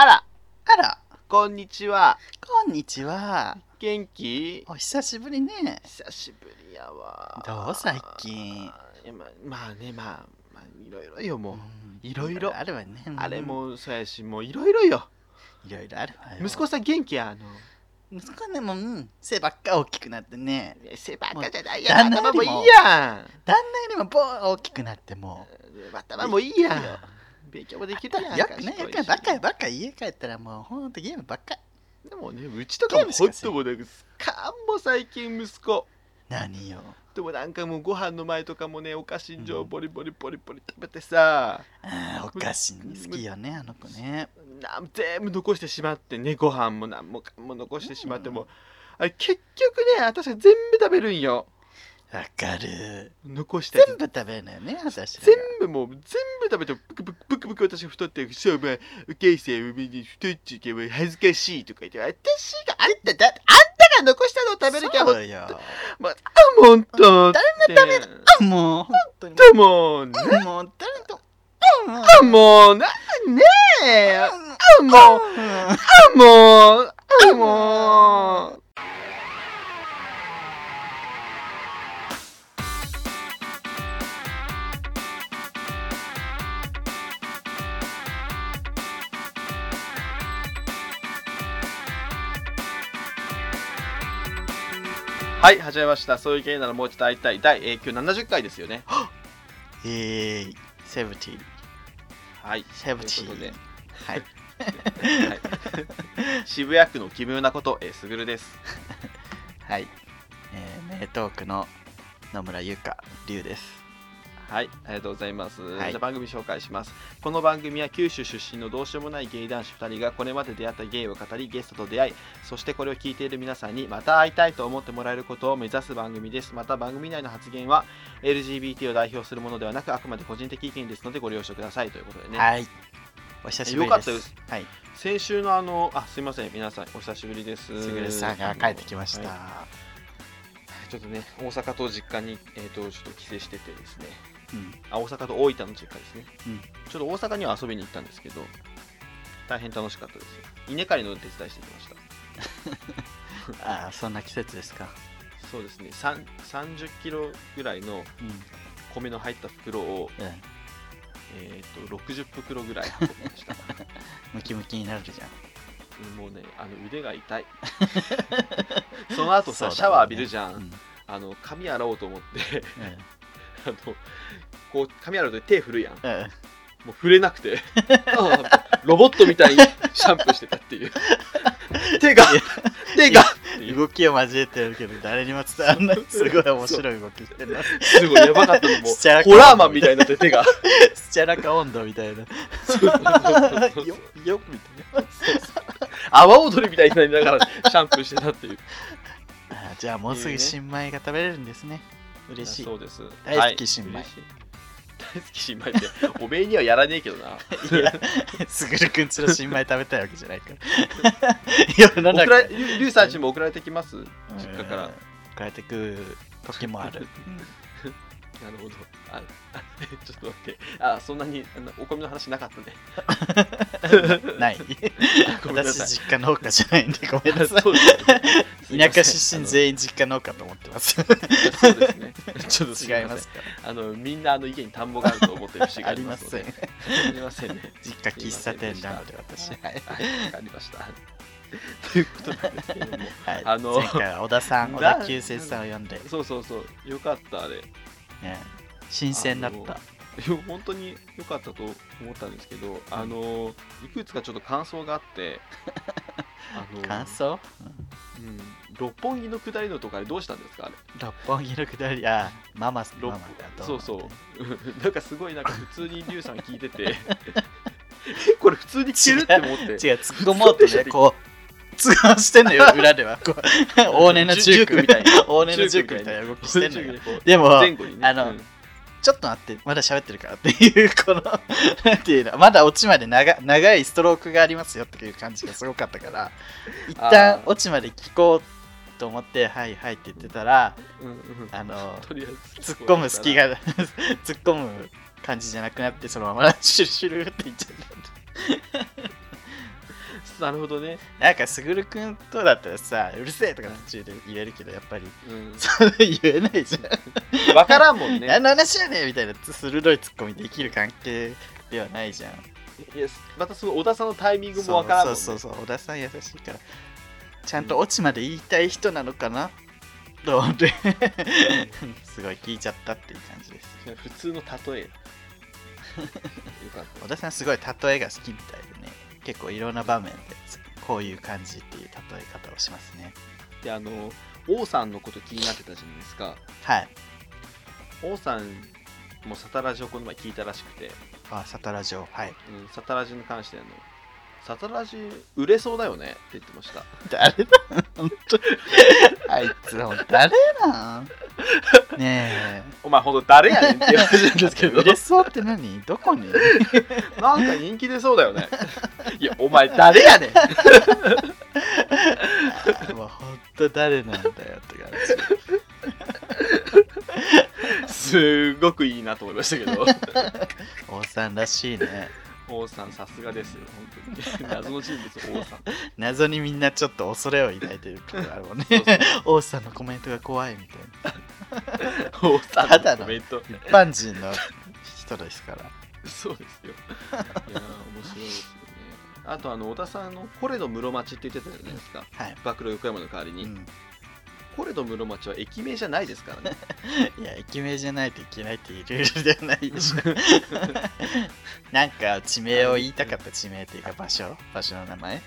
あら、あら、こんにちは。こんにちは。元気？お久しぶりね。久しぶりやわ。どう最近？いやまあ、まあね、まあ、まあ、いろいろよ、もう。うんいろいろあるわね。あれ。もそうやし、もういろいろよ。いろいろあるわよ。息子さん元気や、あの？息子ね、もう、うん背ばっか大きくなってね。背ばっかじゃないもうやん。旦那よりも頭もいいやん。旦那よりもボーン大きくなっても頭もいいやんいいよ。勉強もできるやん。よくね、よくね、バカよ、ばバカ家帰ったらもうほんとゲームばっか。でもね、うちとかもほんともうなんか、かんも最近息子。何よ。でもなんかもうご飯の前とかもねお菓子状うんボリボリボリボリ食べてさ、あーお菓子好きよね、あの子ね。なん全部残してしまってねご飯も何もかんも残してしまっても、うんあれ結局ね私は全部食べるんよわかる。残したやつ全部食べるのよね、私らが全部もう全部食べてブクブクブクブク私が太ってそうまあお母さん上に太っちゃうけど恥ずかしいとか言って私があんただあんたが残したのを食べるからもうそうよ。まあほんと誰が食べるあもう、本当に。もうねもう、誰と。あもうなねえあもうあもうあもうはい始めましたそういう芸ならもうちょっと会いたい第、えー、今日70回ですよねえー、セブティ。はいセブティということで。はい。はい、渋谷区の奇妙なこと、えー、すぐるです。はい。えー、名トークの野村優香、龍です。はい、ありがとうございます。はいじゃあ番組紹介します。この番組は九州出身のどうしようもないゲイ男子2人がこれまで出会ったゲイを語り、ゲストと出会い、そしてこれを聞いている皆さんにまた会いたいと思ってもらえることを目指す番組です。また番組内の発言は LGBT を代表するものではなく、あくまで個人的意見ですのでご了承くださいということでね。はい。お久しぶりです。よかったです。はい。先週のあの、あ、すいません、皆さんお久しぶりです。すぐるさんが帰ってきました。はいちょっとね、大阪と実家に、えー、とちょっと帰省しててですね、うん。あ大阪と大分の実家ですね、うんちょっと大阪には遊びに行ったんですけど、大変楽しかったですよ。稲刈りの手伝いしてきました。ああ、そんな季節ですか。そうですね、さん30キロぐらいのうん。米の入った袋を、うん。えー、と60袋ぐらい運びました。ムキムキになるじゃん。もうね、あの腕が痛い。その後さ、ねシャワー浴びるじゃん。うん。あの髪洗おうと思って、うあのこう髪洗うと手振るやん。ん。うん。もう触れなくて。あロボットみたいにシャンプーしてたっていう。手が手が。動きを交えてるけど誰にも伝わらない。すごい面白い動きしてるな。すごいやばかったのもホラーマンみたいになって手が。スチャラカ温度みたいな。よよみたいな阿波踊りみたいになりながらシャンプーしてたっていう。あじゃあもうすぐ新米が食べれるんですね嬉しい。そうです。大好き新米。はい大好き新米って おめえにはやらねえけどな。いやすぐるくんちの新米食べたいわけじゃないから。世の中。送られりゅりゅうさんちも送られてきます？実家から。うん帰ってくる時もあるなるほど。ああ ちょっと待って。あそんなにあのお米の話なかったね。ない。私実家農家じゃないんでごめんなさい。田舎出身全員実家農家と思ってます。そうですね。ちょっとす違いますか？あのみんなあの家に田んぼがあると思ってる節があありまので。りますせんありませんね。実家喫茶店なので私。はい、はい、わかりました。ということなんですけども、はい、あの前回は小田さん小な田急生さんを呼んで、そうそうそう、よかったあれ。ね、新鮮だった。いや 本当に良かったと思ったんですけど、あのいくつかちょっと感想があって、あの感想？うん、六本木の下りのとかでどうしたんですかあれ？六本木のくだり？あママ六ママだとそうそう。う んなんかすごいなんか普通にリュウさん聞いてて。えこれ普通に聞けるって思って。違う突っ込もうとねこう通話してんのよ 裏では。こう。往年のジジュークュークみたいな。往年のジュークみたいな動きしてんのよ。でもね。あのうん。ちょっと待ってまだ喋ってるからっていうこのなんていうのまだオチまで長長いストロークがありますよっていう感じがすごかったから一あ旦ー。オチまで聞こうと思ってはいはいって言ってたらうんうんあの突っ込む隙が 突っ込む感じじゃなくなってそのままシュルシュルって言っちゃった なるほどね、なんかすぐるくんとだったらさうるせえとか途中で言えるけどやっぱり。うん、それ言えないじゃん。分からんもんね。何の話やねんみたいな鋭いツッコミできる関係ではないじゃん。いやまたその小田さんのタイミングも分からんもん、ね、そうそうそう小田さん優しいからちゃんとオチまで言いたい人なのかな？と思ってすごい聞いちゃったっていう感じです。普通の例え。よかっ 小田さんすごい例えが好きみたいでね結構いろんな場面でこういう感じっていう例え方をしますね。たであの王さんのこと気になってたじゃないですか。はい。王さんもサタラジをこの前聞いたらしくて、あサタラジオはい。うん、サタラジに関してあのサタラジ売れそうだよねって言ってました。誰だ本当あいつほんと誰なん？ねお前ほんと誰やねんって言われてるんですけえど。売れそうって何？どこに？なんか人気出そうだよね。いやお前誰やねん。あもうほんと誰なんだよって感じ。すごくいいなと思いましたけど。王さんらしいね王さんさすがですよ。本当に。謎の人物王さん。謎にみんなちょっと恐れを抱いてるところあるもんね。そうそう。王さんのコメントが怖いみたいな。王さんののコメント。一般人の人ですから。そうですよ。いやー面白いですよね。あとあの小田さんのコレド室町って言ってたじゃないですか。はい、暴露横山の代わりに、うん、コレド室町は駅名じゃないですからね。いや駅名じゃないといけないっていうルールではないでしょ。なんか地名を言いたかった地名っていうか場所？場所の名前？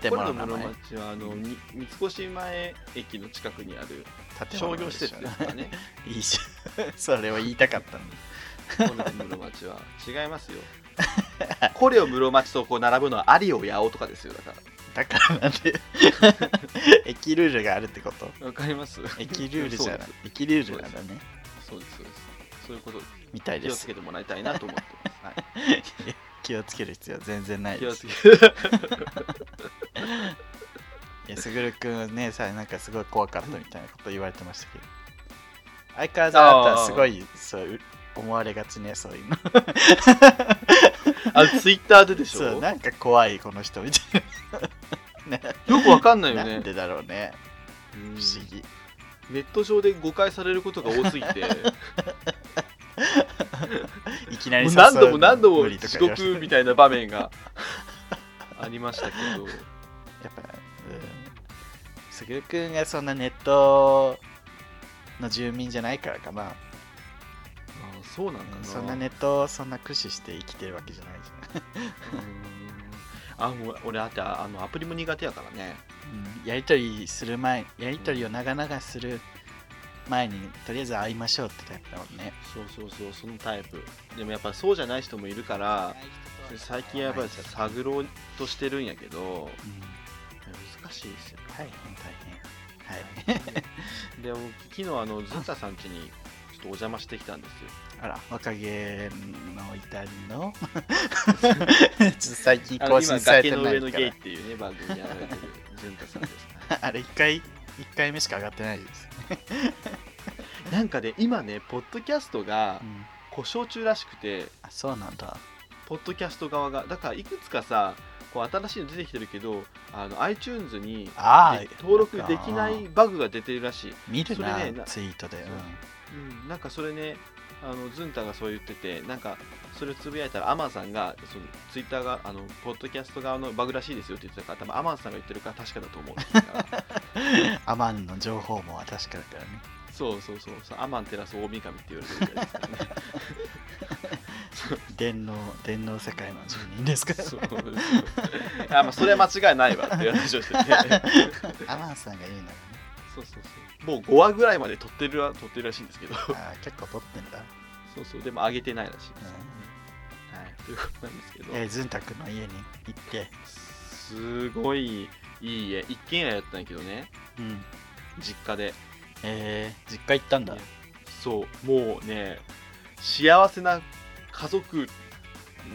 建物の名前？室町はあのに三越前駅の近くにある建商業施設ですからね。いいじゃん。それを言いたかったのコレド室町は違いますよ。コレオ室町とこう並ぶのはアリオ八尾とかですよだかだからなんで 駅ルールがあるってこと？らわかります。駅ルールじゃない。駅ルールなんだね。そうですそうです。そういうことみたいです。気をつけてもらいたいなと思ってます、はい。気をつける必要は全然ない気をですつけていやすぐるくんねさなんかすごい怖かったみたいなこと言われてましたけど。相変わらずあなたはすごいそう思われがちねそういうのあツイッターででしょ？そうなんか怖いこの人みたいな。ね よくわかんないよね。なんでだろうね。うん。不思議。ネット上で誤解されることが多すぎて。いきなり何度も何度も無理とか遅言われて。刻みたいな場面がありましたけど。やっぱうん。すぐるくんがそんなネットの住民じゃないからかなあ。そうなんかな。そんなネットをそんな駆使して生きてるわけじゃないあもう俺あってあのアプリも苦手やからね。うん、やりとりする前やりとりを長々する前にとりあえず会いましょうってタイプだもんね。そうそうそうそのタイプ。でもやっぱそうじゃない人もいるから最近やっぱりさ探ろうとしてるんやけどうん難しいですよ大変大変はいでも昨日あのズンタさん家にお邪魔してきたんですよ。あら若気の至りの？ちょっと最近更新され崖てないかの上のゲイっていうね番組やられてるズンタさんですら あれ1回一回目しか上がってないです、なんかね今ねポッドキャストがうん、故障中らしくてあそうなんだ。ポッドキャスト側がだからいくつかさこう新しいの出てきてるけどあの iTunes に登録できないバグが出てるらしい、見るなそれねなツイートで、うん、なんかそれねあのズンタがそう言っててなんかそれをつぶやいたらアマンさんがそのツイッターがあのポッドキャスト側のバグらしいですよって言ってたから多分アマンさんが言ってるから確かだと思うんですアマンの情報も確かだからね。そうそうそうそう。アマンテラス大神って言われてるぐらいですからね。電脳電脳世界の住人ですから。そうそうあまあそれは間違いないわっていう話をしてて。アマンさんが言うならね。そうそうそうもう5話ぐらいまで撮ってるら撮ってるらしいんですけど。あー結構撮ってんだ、そうそうでも上げてないらしいです、はい、ということなんですけど、えー、ズンタ君の家に行って。すごいいい家。一軒家やったんやけどね。うん。実家で。えー、実家行ったんだ。そうもうね幸せな家族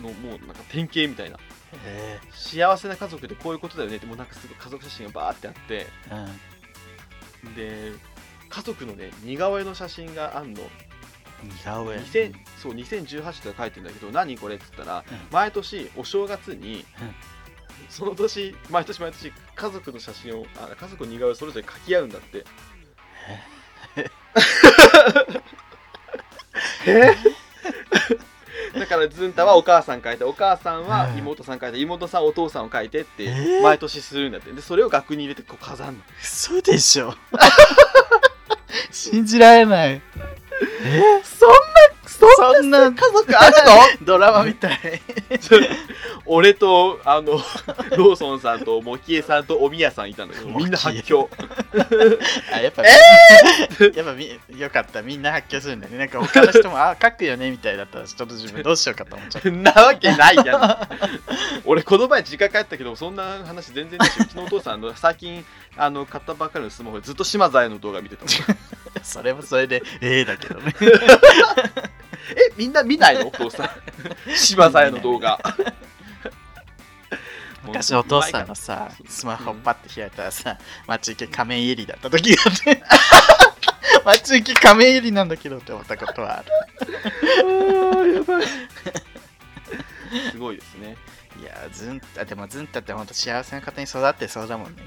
のもうなんか典型みたいな。え幸せな家族でこういうことだよねってもうなんかすごい家族写真がバーってあって。ー、うんで家族のね似顔絵の写真があんの。似顔絵。2000そう2018とか書いてんだけど何これっつったら、うん。毎年お正月に、その年毎年毎年家族の写真をあ家族の似顔絵をそれぞれ書き合うんだって。え？だからズンタはお母さん書いてお母さんは妹さん書いて妹さんお父さんを書いてってえー？毎年するんだって。でそれを額に入れてこう飾るの。嘘でしょ。信じられない。え？そんなそんな家族あるの？ドラマみたい。俺とあのローソンさんとモキエさんとおみやさんいたのよ。みんな発狂。あやっぱ、やっぱみよかった。みんな発狂するんだよね。なんか他の人もあ書くよねみたいだったらちょっと自分どうしようかと思っちゃったそんなわけないじゃん。俺この前実家帰ったけどそんな話全然ない。しうちのお父さんの最近あの買ったばっかりのスマホでずっと島財の動画見てたもん。それもそれでええだけどねえみんな見ないの？お父さん。島財の動画。昔お父さんのさスマホパッて開いたらさ待ち受け仮面入りだった時があって待ち受け仮面入りなんだけどって思ったことはある。やばいすごいですね。いやズンタでもズンタってほんと幸せな方に育ってそうだもんね。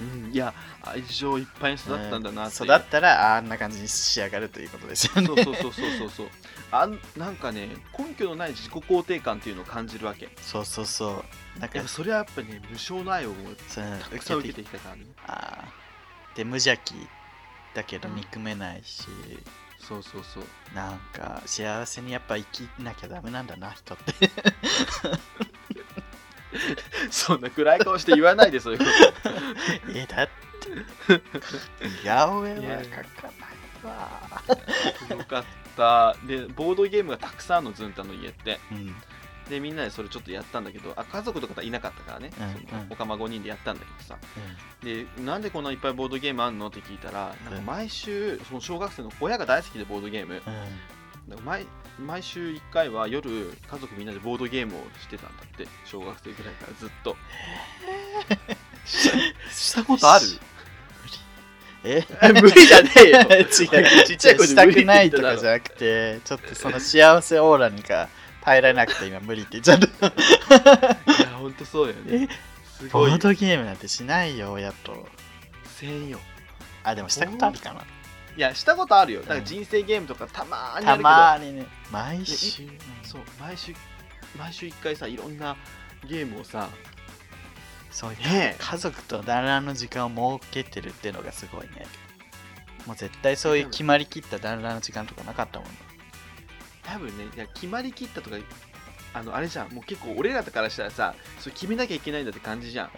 うんいや愛情いっぱいに育ったんだなっていう。うん育ったらあんな感じに仕上がるということですよね。そうそうそうそうそうそうあんなんかね根拠のない自己肯定感っていうのを感じるわけ。そうそうそう。なんかそれはやっぱりね無償の愛をもうたくさん受けてきたからね。あー。で無邪気だけどうん。憎めないし、そうそうそう。なんか幸せにやっぱ生きなきゃダメなんだな人って。そんな暗い顔して言わないでそういうこと。えだって。似顔絵は描かない。わよかった。でボードゲームがたくさんのズンタの家って。うん。でみんなでそれちょっとやったんだけどあ家族とかいなかったからね、うんうん。おかま5人でやったんだけどさ。でなんでこんないっぱいボードゲームあんのって聞いたらなんか毎週その小学生の親が大好きでボードゲーム。うん。毎毎週1回は夜家族みんなでボードゲームをしてたんだって。小学生ぐらいからずっと。したことある？え？無理じゃねえよ。違うちっちゃい子でしたくないとかじゃなくてちょっとその幸せオーラにか耐えられなくて今無理って言っちゃった。いやほんとそうだよね。すごいボードゲームなんてしないよ親とせんよあでもしたことあるかな。いやしたことあるよ。だから人生ゲームとかたまーにあたるけど、まにね。毎週。そう毎週毎週1回さいろんなゲームをさそういうねえ。家族と団らんの時間を設けてるっていうのがすごいね。もう絶対そういう決まりきった団らんの時間とかなかったもんね。多分ねいや決まりきったとかあのあれじゃん。もう結構俺らからしたらさそれ決めなきゃいけないんだって感じじゃん。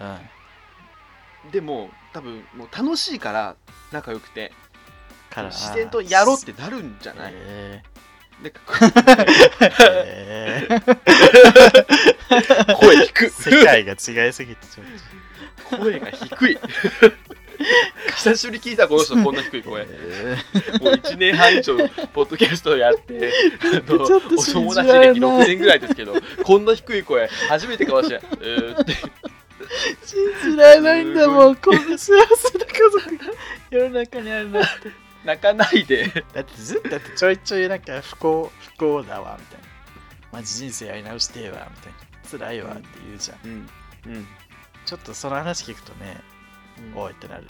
うん。でも多分もう楽しいから仲良くてから自然とやろうってなるんじゃない、え。なんかーえー。声低く世界が違いすぎてちょっ声が低い。久しぶりに聞いたこの人こんな低いと、声もえう1年半以上ポッドキャストをやってあのちょっとお友達歴6年ぐらいですけどこんな低い声初めてかもしれないえーって。ー信じられないんだもん。こんな幸せな家族が世の中にあるなんて泣かないで。だってずっとだってちょいちょいなんか不幸不幸だわみたいな。マジ人生やり直してえわみたいな。辛いわって言うじゃん。うんうん。ちょっとその話聞くとねうん。おいってなる。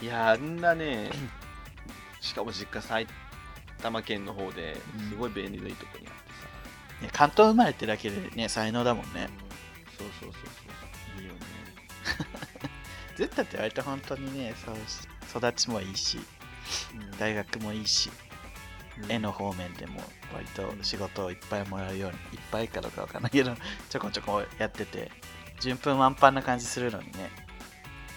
うん。いやあんなねしかも実家埼玉県の方ですごい便利ないいとこにあってさ、ね関東生まれってだけでね才能だもんね。そうそうそうそう。いいよね。ずっとって割と本当にねそう育ちもいいし大学もいいしうん。絵の方面でも割と仕事をいっぱいもらうようにいっぱいかどうかわかんないけど ちょこちょこやってて順風満帆な感じするのにね。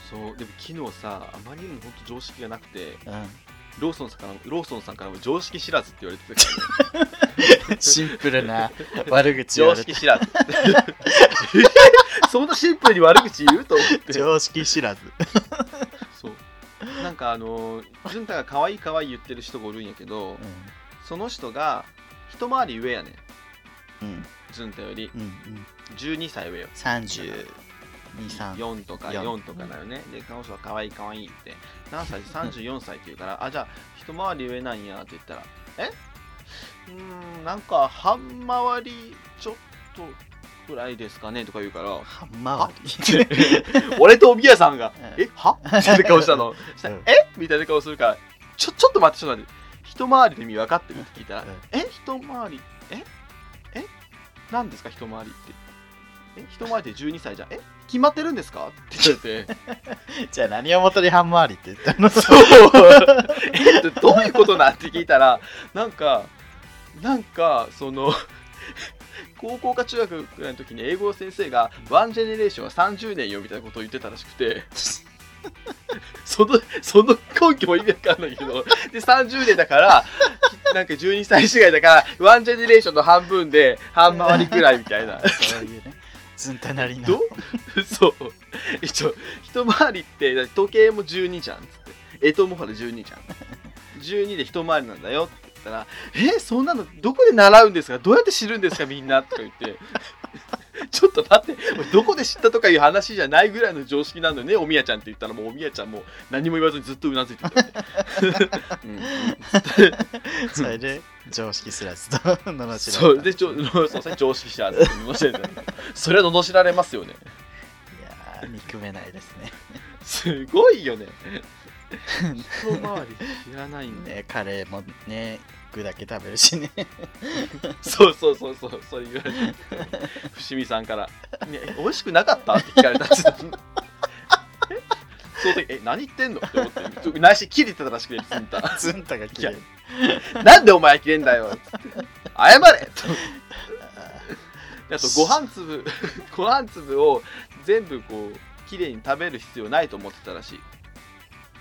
そうでも昨日さあまりにも本当常識がなくてうん。ローソンさんからローソンさんからも常識知らずって言われてたね、シンプルな悪口常識知らず。そんなシンプルに悪口言うと思って。常識知らずかあの潤太が可愛い可愛い言ってる人がおるんやけど、うその人が一回り上やねうん。潤太より。うんうん。12歳上よ。32、3 4とか四。4とかだよね、で彼女は可愛い可愛いって。何歳？34歳って言うからあじゃあ一回り上なんやって言ったらえ？うーんなんか半回りちょっとくらいですかねとか言うから。俺とおみやさんが「うん。えは?」みたいな顔したの。したらうんえ？みたいな顔するから「ちょちょっと待ってちょっと待って。一回りで意味分かってる?」って聞いたらうん「え？一回りえ？え？何ですか？一回りって。え？一回りで12歳じゃん。え？決まってるんですか?」って言われて。じゃあ何をもとにハンマー割りって言ったの？そう。えってどういうことなん？って聞いたらなんかなんかその高校か中学くらいの時に英語の先生がワンジェネレーションは30年よみたいなことを言ってたらしくて そのその根拠も意味わかんないけどで30年だからなんか12歳違いだからワンジェネレーションの半分で半回りくらいみたいな。そういうねずんたなりのど そう。一応一回りって時計も12じゃんっつって。干支もほら12じゃん。12で一回りなんだよって。言ったら「えそんなのどこで習うんですか？どうやって知るんですか？みんな」とか言って。ちょっと待って俺どこで知ったとかいう話じゃないぐらいの常識なんだよねおみやちゃんって言ったら。もうおみやちゃんもう何も言わずにずっとうなずいてたよね、それで常識すらずと 罵られた。でちょそう常識者って罵られたそれは罵られますよね。いやー憎めないですね。すごいよね一回り知らないんだ。よねカレーもね具だけ食べるしね。そうそうそうそうそう言われて伏見さんから「ね、美味しくなかった?」って聞かれたんですよ。えその時「え何言ってんの?」って思って内心切れてたらしくてずんたずんたが切れる。なんでお前切れんだよ」っつって「謝れ!」と。であとご飯粒ご飯粒を全部こうきれいに食べる必要ないと思ってたらしい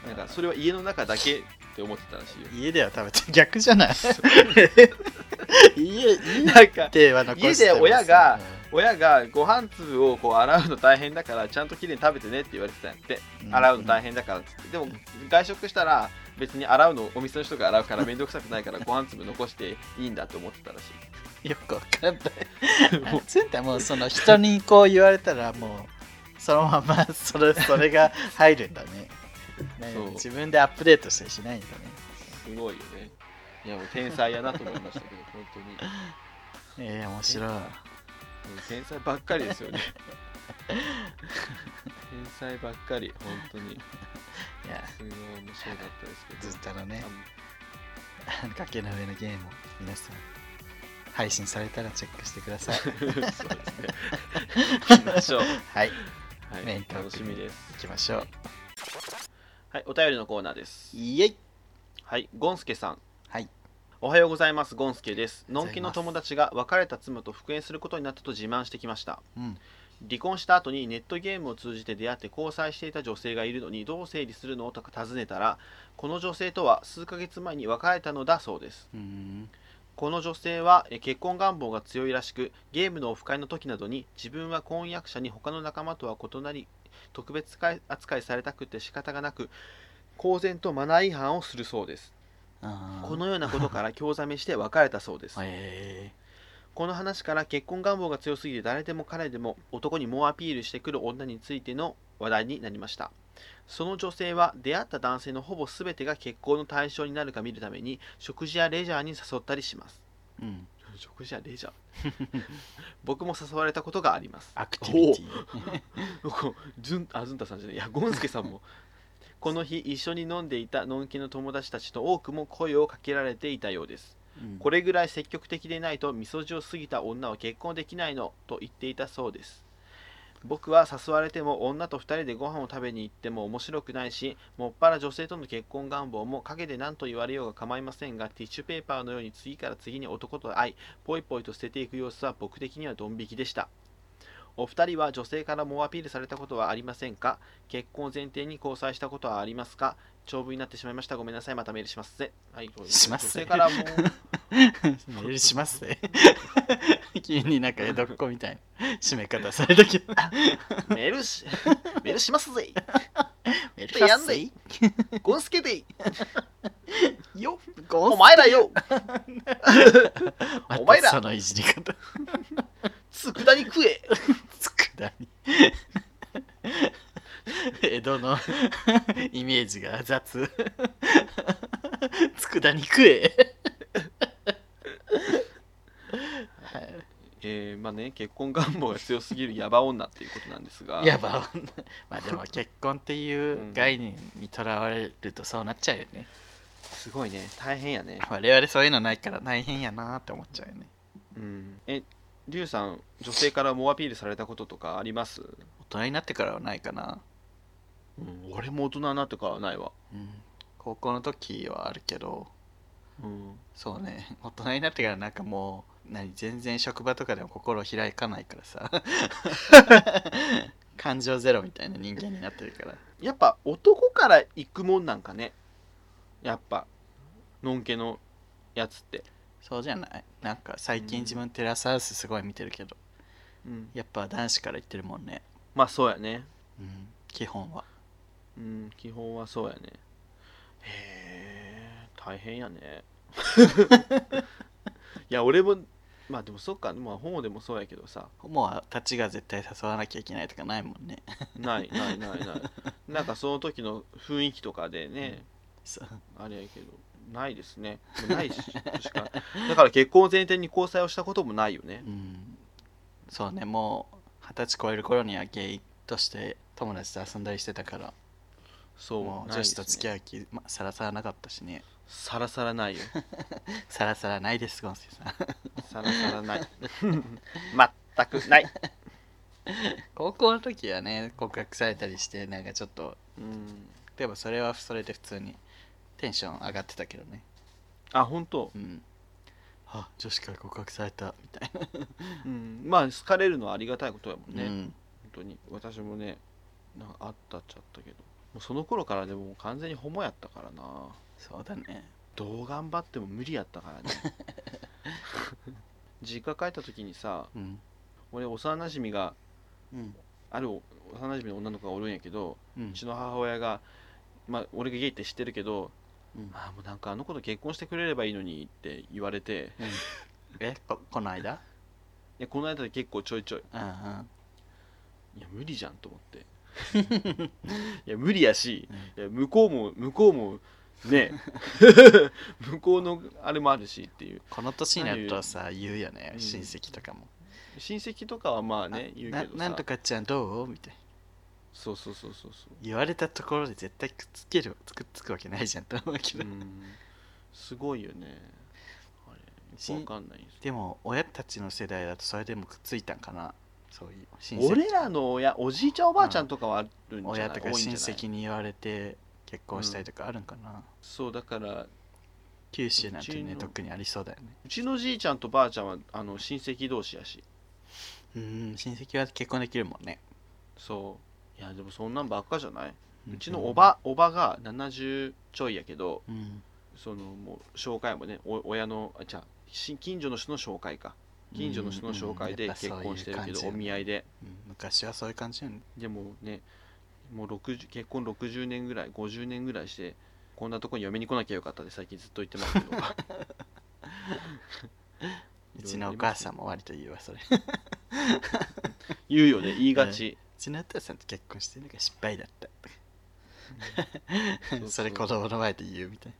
なんかそれは家の中だけって思ってたらしいよ。家では食べて逆じゃない？家家なんかでは残して家で親がう親がご飯粒をこう洗うの大変だからちゃんときれいに食べてねって言われてたんやって。ん。洗うの大変だからっつって。でも外食したら別に洗うのお店の人が洗うから面倒くさくないからご飯粒残していいんだと思ってたらしよくわかんない。い もう。ずんたもうその人にこう言われたらもうそのままそれそれが入るんだねねそう。自分でアップデートしたりしないんだね。すごいよね。いやもう天才やなと思いましたけど 本当に。もえー、面白い。う天才ばっかりですよね。天才ばっかり本当に。いや、すごい面白かったですけど。ずっとのね、あ崖の上のゲームを皆さん、配信されたらチェックしてください。そうですね。行きましょう。はい、はい。メイン楽しみです。行きましょう。はいお便りのコーナーです。イエイ。はいゴンスケさん。はい。おはようございます。ゴンスケです。のんきの友達が別れた妻と復縁することになったと自慢してきました。うん。離婚した後にネットゲームを通じて出会って交際していた女性がいるのにどう整理するのとか尋ねたらこの女性とは数ヶ月前に別れたのだそうです。うん。この女性はえ結婚願望が強いらしくゲームのオフ会の時などに自分は婚約者に他の仲間とは異なり特別扱いされたくて仕方がなく公然とマナー違反をするそうです。このようなことから興ざめして別れたそうです。え。この話から結婚願望が強すぎて誰でも彼でも男に猛アピールしてくる女についての話題になりました。その女性は出会った男性のほぼ全てが結婚の対象になるか見るために食事やレジャーに誘ったりします。ーうん。食事やレジャー。僕も誘われたことがあります。アクティビティ。こうずんあずんたさんじゃない。いやゴンスケさんも。この日一緒に飲んでいたのんきの友達たちと多くも声をかけられていたようです。うん。これぐらい積極的でないとみそじを過ぎた女は結婚できないのと言っていたそうです僕は誘われても女と2人でご飯を食べに行っても面白くないしもっぱら女性との結婚願望も陰で何と言われようが構いませんがティッシュペーパーのように次から次に男と会いポイポイと捨てていく様子は僕的にはドン引きでした。お二人は女性から猛アピールされたことはありませんか？結婚を前提に交際したことはありますか？長文になってしまいました。ごめんなさい。またメールしますぜ。はいします。ぜ女性からも メールしますね。急になんか江戸っ子みたいな。締め方されたけど。メールし、メールしますぜ。メールしますぜ。ゴンスケで、よお前らよ、お前ら。そのいじり方。佃煮食え。つくだに。江戸のイメージが雑。佃煮食え。はいえー、まあね、結婚願望が強すぎるヤバ女っていうことなんですがやばまあでも結婚っていう概念にとらわれるとそうなっちゃうよねすごいね大変やね我々そういうのないから大変やなって思っちゃうよねうんえリュウさん女性から猛アピールされたこととかあります、大人になってからはないかな。うん、俺も大人になってからはないわ。うん。高校の時はあるけど。うん。そうね。大人になってからなんかもう何全然職場とかでも心を開かないからさ。感情ゼロみたいな人間になってるから。やっぱ男から行くもんなんかね。やっぱのんけのやつって、そうじゃない？なんか最近自分テラスハウスすごい見てるけど。うん、やっぱ男子から言ってるもんね。まあそうやね。うん。基本は。うん基本はそうやね。へえ大変やね。いや俺もまあでもそっか。まあホモでもそうやけどさ。もうたちが絶対誘わなきゃいけないとかないもんね。ないないないない。なんかその時の雰囲気とかでね、そう。あれやけどないですね。ないししか。だから結婚を前提に交際をしたこともないよね。うん。そうねもう二十歳超える頃にはゲイとして友達と遊んだりしてたから。そうもう女子と付き合う気、ま、さらさらなかったしね。さらさらないよ。さらさらないですゴンセさん。さらさらない。全くない。高校の時はね告白されたりしてなんかちょっとうん。でもそれはそれで普通にテンション上がってたけどね。あ本当？うん。あ女子から告白されたみたいな。うん。まあ好かれるのはありがたいことやもんね、うん。本当に。私もねなんかあったっちゃったけど。もうその頃からでも完全にホモやったからな。そうだね。どう頑張っても無理やったからね。実家帰った時にさうん。俺幼なじみがうん。ある幼なじみの女の子がおるんやけどうん。うちの母親がまあ俺がゲイって知ってるけどうん。ああもうなんかあの子と結婚してくれればいいのにって言われて。うん。え？ここの間？いやこの間で結構ちょいちょい。うんうん。いや無理じゃんと思って。いや無理やし。いや向こうも向こうもね。向こうのあれもあるしっていう。この年になるとさ言う？よね。うん。親戚とかも。親戚とかはまあね言うなけどさ。なんとかちゃんどう？みたいなそうそうそうそうそう。言われたところで絶対くっつけるくっつくわけないじゃんと思うけど、うん。すごいよね。あれしよくわかんないんですよ。でも親たちの世代だとそれでもくっついたんかな。そういう親戚。俺らの親おじいちゃんおばあちゃんとかはあるんじゃない、親とか親多いんじゃない？戚に言われて結婚したりとかあるんかな、そうだから九州なんてねうちの特にありそうだよね。うちのじいちゃんとばあちゃんはあの親戚同士やし。うん親戚は結婚できるもんね。そういやでもそんなんばっかじゃない？うちのおばおばが70ちょいやけどうん。そのもう紹介もねお親のあじゃ近所の人の紹介か。近所の人の紹介で結婚してるけどお見合いで。うん。昔はそういう感じよね。でもねもう60結婚60年ぐらい50年ぐらいしてこんなとこに嫁に来なきゃよかったって最近ずっと言ってますけど。うちのお母さんも割と言うわそれ。う 言うよね言いがち、ちのお父さんと結婚してるのが失敗だった。それ子供の前で言うみたい。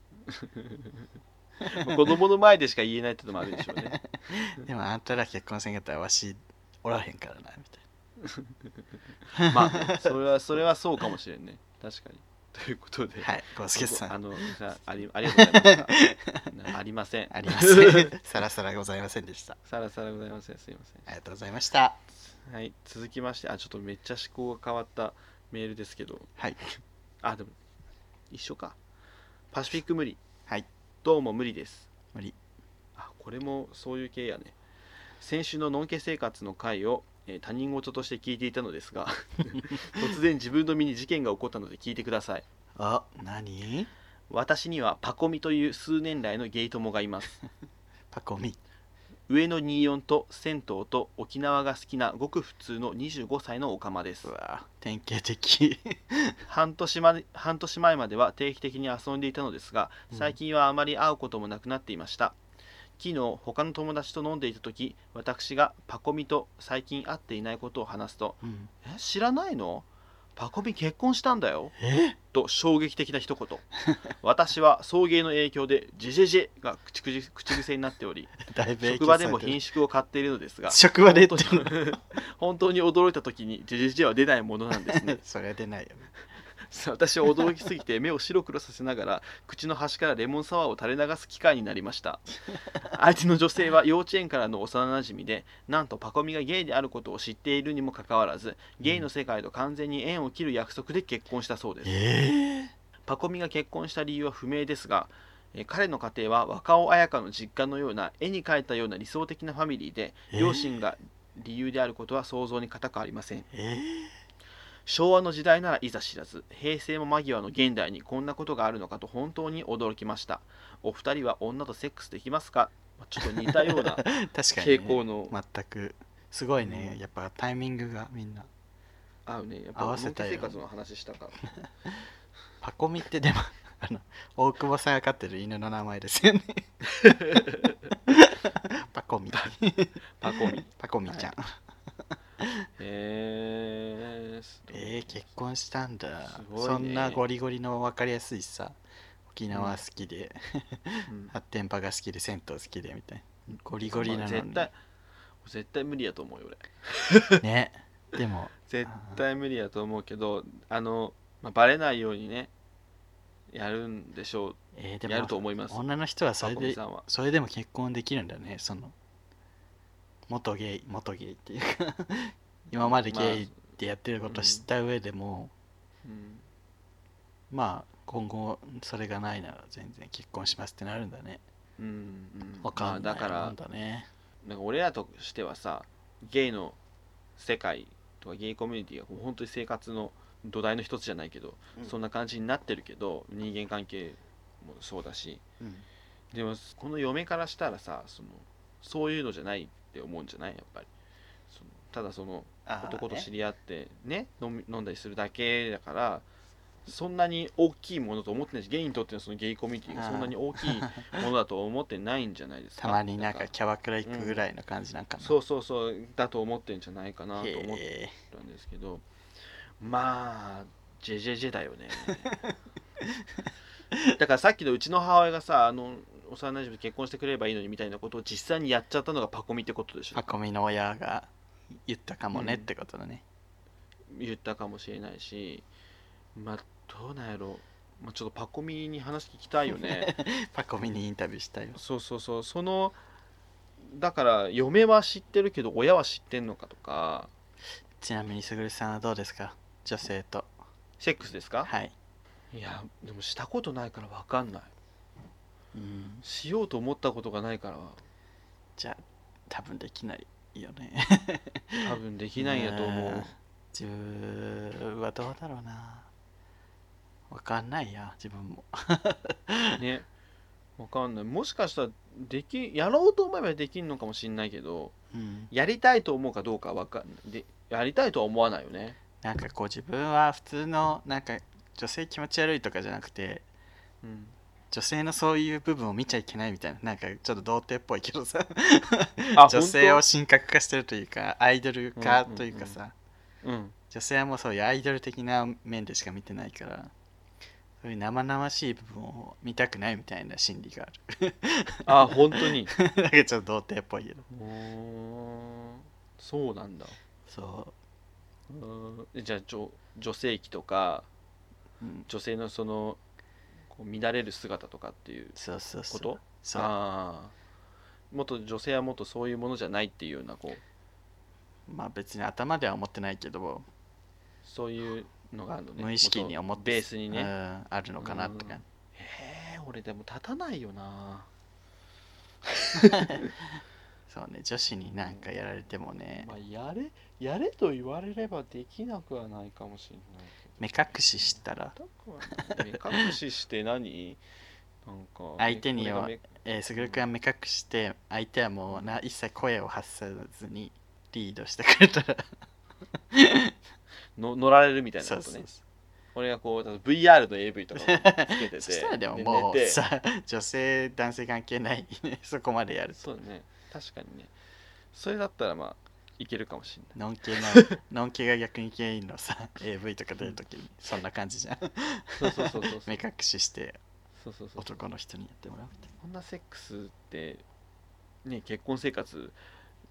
まあ子供の前でしか言えないってのもあるでしょうね。な でもあんたら結婚せんかったらわしおらへんからなみたい まあそれはそれはそうかもしれんね。確かに。ということで、なはいゴスケさん。あのありありがとうございました。ありません。ありません。さらさらございませんでした。さらさらございません。すいません。ありがとうございましたはい、続きまして、あ、ちょっとめっちゃ思考が変わったメールですけど、はいあ、でも、一緒か。パシフィック無理。はいどうも無理です。無理あ、これもそういう系やね。先週ののんけ生活の回を、えー他人事として聞いていたのですが、突然自分の身に事件が起こったので聞いてください。あ何？私にはパコミという数年来のゲイ友がいます。パコミ上野24と銭湯と沖縄が好きなごく普通の25歳のオカマです。う。わ典型的。半年まで半年前までは定期的に遊んでいたのですがうん。最近はあまり会うこともなくなっていました、昨日他の友達と飲んでいた時私がパコミと最近会っていないことを話すとうん「え知らないの？パコミ結婚したんだよ。え？と衝撃的な一言。私は送迎の影響でジェジェジェが口口口癖になっており 職場でも品種を買っているのですが職場で本る当に 本当に驚いた時にジェジェジェは出ないものなんですね。それは出ないよね私は驚きすぎて 目を白黒させながら口の端からレモンサワーを垂れ流す機会になりました。相手の女性は幼稚園からの幼なじみでなんとパコミがゲイであることを知っているにもかかわらずゲイの世界と完全に縁を切る約束で結婚したそうです。ええパコミが結婚した理由は不明ですがえー彼の家庭は若尾彩香の実家のような絵に描いたような理想的なファミリーでえー。両親が理由であることは想像に難くありません。え昭和の時代ならいざ知らず平成も間際の現代にこんなことがあるのかと本当に驚きました。お二人は女とセックスできますか？まあちょっと似たような 確かに、ね、傾向の。全くすごいね、うん。やっぱタイミングがみんな合うね。やっ合ぱわせた生活の話したか。パコミってでも あの大久保さんが飼ってる犬の名前ですよね。パコミ。パコミ。パコミちゃん、へええー、結婚したんだ、ね。そんなゴリゴリの分かりやすいさ。沖縄好きで、うん。発展場が好きで銭湯好きでみたいな。ゴリゴリなのに。絶対絶対無理やと思うよ俺。ね。でも。絶対無理やと思うけどあの、まあ、バレないようにねやるんでしょう。えー、でもやると思います。女の人はそパれでそれでも結婚できるんだねその。元ゲイ元ゲイっていうか。今までゲイってやってることを知った上でも、うん。まあ今後それがないなら全然結婚しますってなるんだね。うん。うん。わかんないまあだからだねなんか俺らとしてはさゲイの世界とかゲイコミュニティが本当に生活の土台の一つじゃないけど、うん。そんな感じになってるけど人間関係もそうだし。うん。でもこの嫁からしたらさそのそういうのじゃないって思うんじゃない？やっぱりただその男とね知り合ってね飲み飲んだりするだけだからそんなに大きいものと思ってないしゲイにとってのそのゲイコミュニティがそんなに大きいものだと思ってないんじゃないですか。たまになんだかキャバクラ行くぐらいの感じなんかな、そうそうそう。だと思ってんじゃないかなとへ思っえたんですけど。まあジェジェジェだよね。だからさっきのうちの母親がさあの幼馴染と結婚してくれればいいのにみたいなことを実際にやっちゃったのがパコミってことでしょ。パコミの親が言ったかもねうん。ってことだね、言ったかもしれないしまあどうなんやろ。まあ、ちょっとパコミに話聞きたいよね。パコミにインタビューしたよ。そうそうそう。そのだから嫁は知ってるけど親は知ってんのかとか。ちなみにすぐるさんはどうですか？女性と。セックスですか？はい、いやでもしたことないから分かんない。うん、しようと思ったことがないから。じゃあ多分できないよね。多分できないんやと思う。自分はどうだろうな。わかんないや自分も。ね。分かんない。もしかしたらできやろうと思えばできんのかもしんないけどうん。やりたいと思うかどうかは分かんないでやりたいとは思わないよね。なんかこう自分は普通のなんか女性気持ち悪いとかじゃなくてうん女性のそういう部分を見ちゃいけないみたいな。なんかちょっと童貞っぽいけどさ。あ 女性を本神格化してるというかアイドル化というかさ、当うん。女性はもうそういうアイドル的な面でしか見てないからそういう生々しい部分を見たくないみたいな心理がある。あ本当に？なんかちょっと童貞っぽいけど。そうなんだ。そう。ーん。じゃあ女女性器とかう、うん、女性のそのこう乱れる姿とかっていうそうそうそう。こと？そう。ああもっと女性はもっとそういうものじゃないっていうようなこう。まあ別に頭では思ってないけどそういうのがあるのね。無意識に思ってベースにね、うん、あるのかなとか。うん。へえ俺でも立たないよな。そうね女子になんかやられてもね。まあやれやれと言われればできなくはないかもしれない目隠ししたら。目隠しして何？なんか相手にはえー、すぐるくんは目隠して相手はもうな一切声を発さずにリードしてくれたら。の乗られるみたいなことね。俺がこう VR の AV とかをつけてて。そしたらでもでもうさ女性男性関係ない そこまでやると。そうだね。確かにね。それだったらまあいけるかもしれない。のんけの のんけが逆にゲイのさ AV とか出るときにそんな感じじゃん。そうそうそうそう目隠ししてそうそうそう男の人にやってもらうみたいこんなセックスってね結婚生活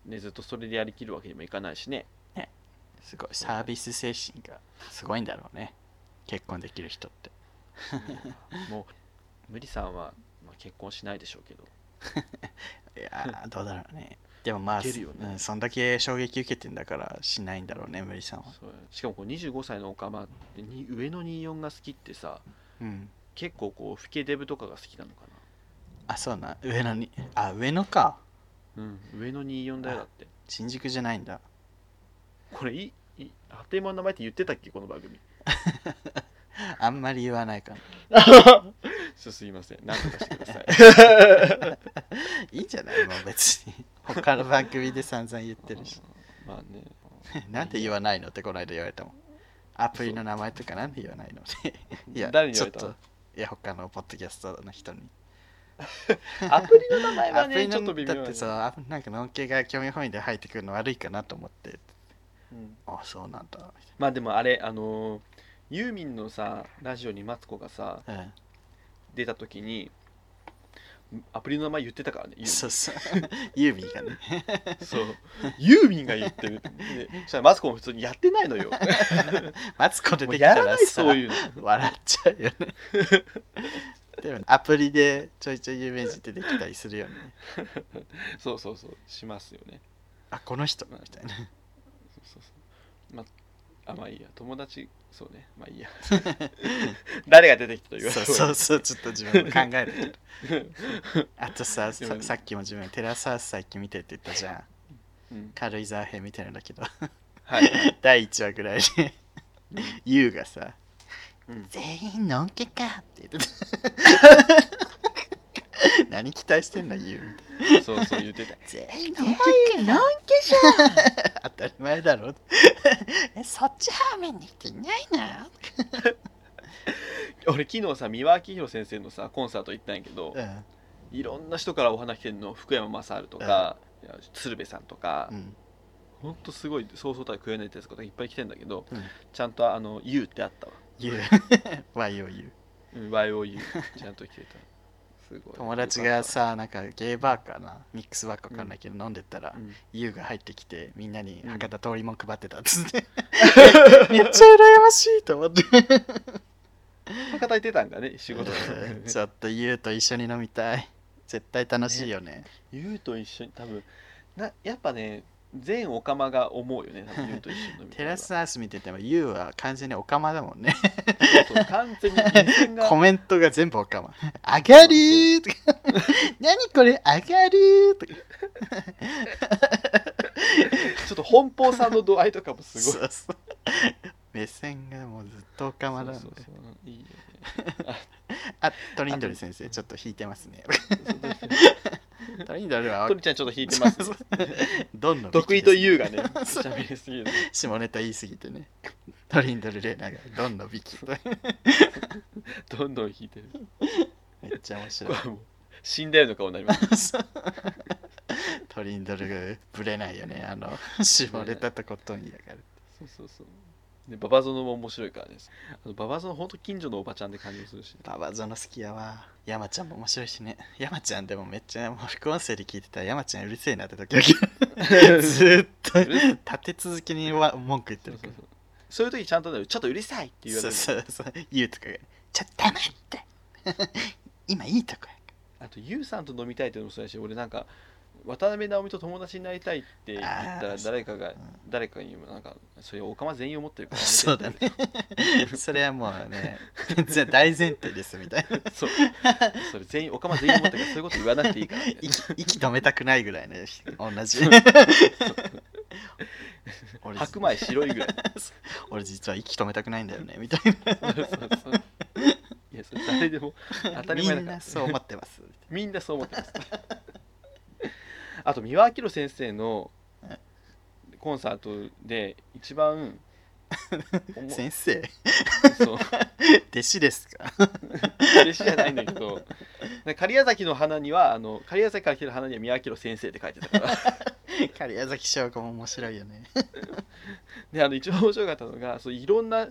ねずっとそれでやりきるわけにもいかないしね。なすごいサービス精神がすごいんだろうね。結婚できる人って。もう無理さんは、まあ、結婚しないでしょうけど。いやーどうだろうねでもまあね。うん、そんだけ衝撃受けてんだからしないんだろうね無理さんは。しかもこう25歳のオカマってに上の24が好きってさうん。結構こう老けデブとかが好きなのかあそうな。上野にあ上野か。なうん。上の24だよだって。新宿じゃないんだ。これいいい当て馬の名前って言ってたっけこの番組。あんまり言わないかな すいません。何とかしてください。いいんじゃない？もう別に他の番組で散々言ってるし。まあね。なんで言わないのってこの間言われたもん。アプリの名前とかなんで言わないのって。いや誰に言われたいや他のポッドキャストの人に。アプリの名前はアプリちょっと微妙だってさあなんかのんけが興味本位で入ってくるの悪いかなと思って。うん。あそうなんだ。まあでもあれあのーユーミンのさラジオにマツコがさみたいな出た時にアプリの名前言ってたからね。そうそう。ユーミーがね。そう。ユーミンが言ってるそしたらマツコも普通にやってないのよ。マツコでもできたらさそういうの。笑っちゃうよね。でもアプリでちょいちょい有名人出てきたりするよね。そうそうそう。しますよね。あこの人みたいな。そうそうそう。まあまあいいや。友達そうね。まあいいや。誰が出てきたと言わそうれそうそう。ちょっと自分も考える。け どあとさささっきも自分テラスハウス最近見てって言ったじゃん。うん。軽井沢編見てるんだけど。はい、第1話ぐらいで。ユウがさうん全員のんけかって言ってた 何期待してんだユウそうそう言ってた。全員のんけじゃん当たり前だろ。えそっち方面に人いないの？俺昨日さ三輪明宏先生のさコンサート行ったんやけど、うん。いろんな人からお話来の。福山雅治とか、いや鶴瓶さんとか、うん。ほんとすごいそうそうたる食えないってやつがいっぱい来てんだけどうん。ちゃんとあの「YOU」ってあったわ。YOU う。ん YOU ちゃんと来てたすごい。友達がさなんかゲーバーかなミックスバーか分かんないけど、飲んでったら、うん。ユウが入ってきてみんなにうん。博多通りもん配ってたっつって、めっちゃ羨ましいと思って。博多行ってたんかね仕事ちょっとユウと一緒に飲みたい。絶対楽しいよね。YOU と一緒に多分なやっぱね全オカマが思うよね。多分 YOU と一緒に飲みたいテラスハウス見ててもユウは完全にオカマだもんね。そうそう。完全に目線が。コメントが全部オカマ。上がるーとか。何これ上がるーとか。ちょっと奔放さの度合いとかもすごい。そうそう目線がもうずっとオカマだもんねそうそうそう。いいよね。あトリンドル先生ちょっと引いてますね。トリンドルはトリちゃんちょっと引いてます、ね、どんどん得意と言うがね喋りすぎる下ネタ言いすぎてね。トリンドルレーナがどんどんビキ どんどん引いてる。めっちゃ面白い。死んだような顔になります。トリンドルがぶれないよね。あの下ネタとことんやからそうそうそうでババゾノも面白いからねあのババゾノほんと近所のおばちゃんで感じもするし、ババゾノ好きやわ。山ちゃんも面白いしね。山ちゃんでもめっちゃもう副音声で聞いてたら山ちゃんうるせえなって時々 ずーっと。立て続けにわ文句言ってるからそうそうそう。そういう時ちゃんとねちょっとうるさいって言われそうるそうそう。言うとかがちょっと黙って。今いいとこやあとユウさんと飲みたいってのもそうやし俺なんか渡辺直美と友達になりたいって言ったら誰かがうん。誰かにもなんかそれおかま全員思ってるからそうだね。それはもうね じゃ大前提ですみたいな。そう。それ全員おかま全員思ってるからそういうこと言わなくていいから。息息止めたくないぐらいね同じ。俺白米白いぐらい俺実は息止めたくないんだよねみたいそうそうそういやそれ誰でも当たなみんり前だからなそう思ってますみんなそう思ってますあと三輪明宏先生のえ？コンサートで一番 先生？そう。弟子ですか？弟子じゃないんだけどで狩矢崎の花にはあの狩矢崎から来てる花には三輪明宏先生って書いてたから。狩矢崎翔子も面白いよね。であの一番面白かったのがそういろんな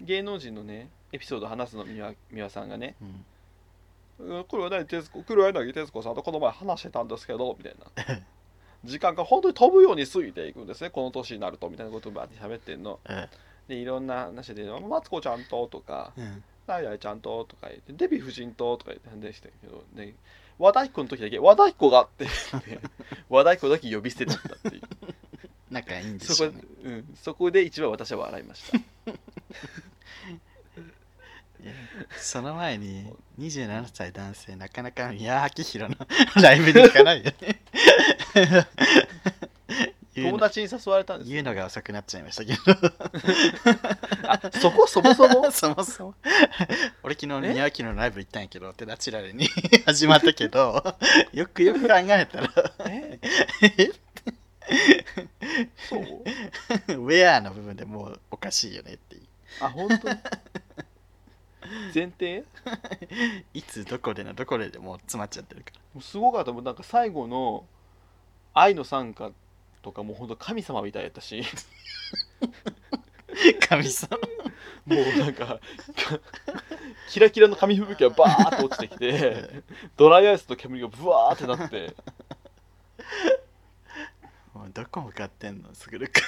芸能人のねエピソードを話すの美輪さんがね。うんうん黒柳徹子黒柳徹子さんとこの前話してたんですけどみたいな。時間が本当に飛ぶように過ぎていくんですね。この年になるとみたいなことをバーって喋ってんの。でいろんな話で「マツコちゃんと」とかうん「ダイダイちゃんと」とか言って「デヴィ夫人と」とか言って話してるけどで和太鼓の時だけ「和太鼓が」って言って和太鼓だけ呼び捨てだったっていう。仲いいんでそこ,、しょうねうん、そこで一番私は笑いました その前に27歳男性なかなか宮明宏の ライブに行かないよね。友達に誘われたんですよ言うのが遅くなっちゃいましたけど。あそこそもそも？そもそも。俺昨日宮城のライブ行ったんやけどってナチュラルに始まったけどよくよく考えたら。え？そう？ウェアの部分でもうおかしいよねっていう。あ本当に？前提？いつどこでのどこででもう詰まっちゃってるかもうすごかった。もうなんか最後の愛の賛歌とかもうほんと神様みたいやったし。ら 神様。もうなんかかキラキラの紙吹雪がバーッと落ちてきてドライアイスと煙がブワーってなってもうどこ向かってんの？すぐるか。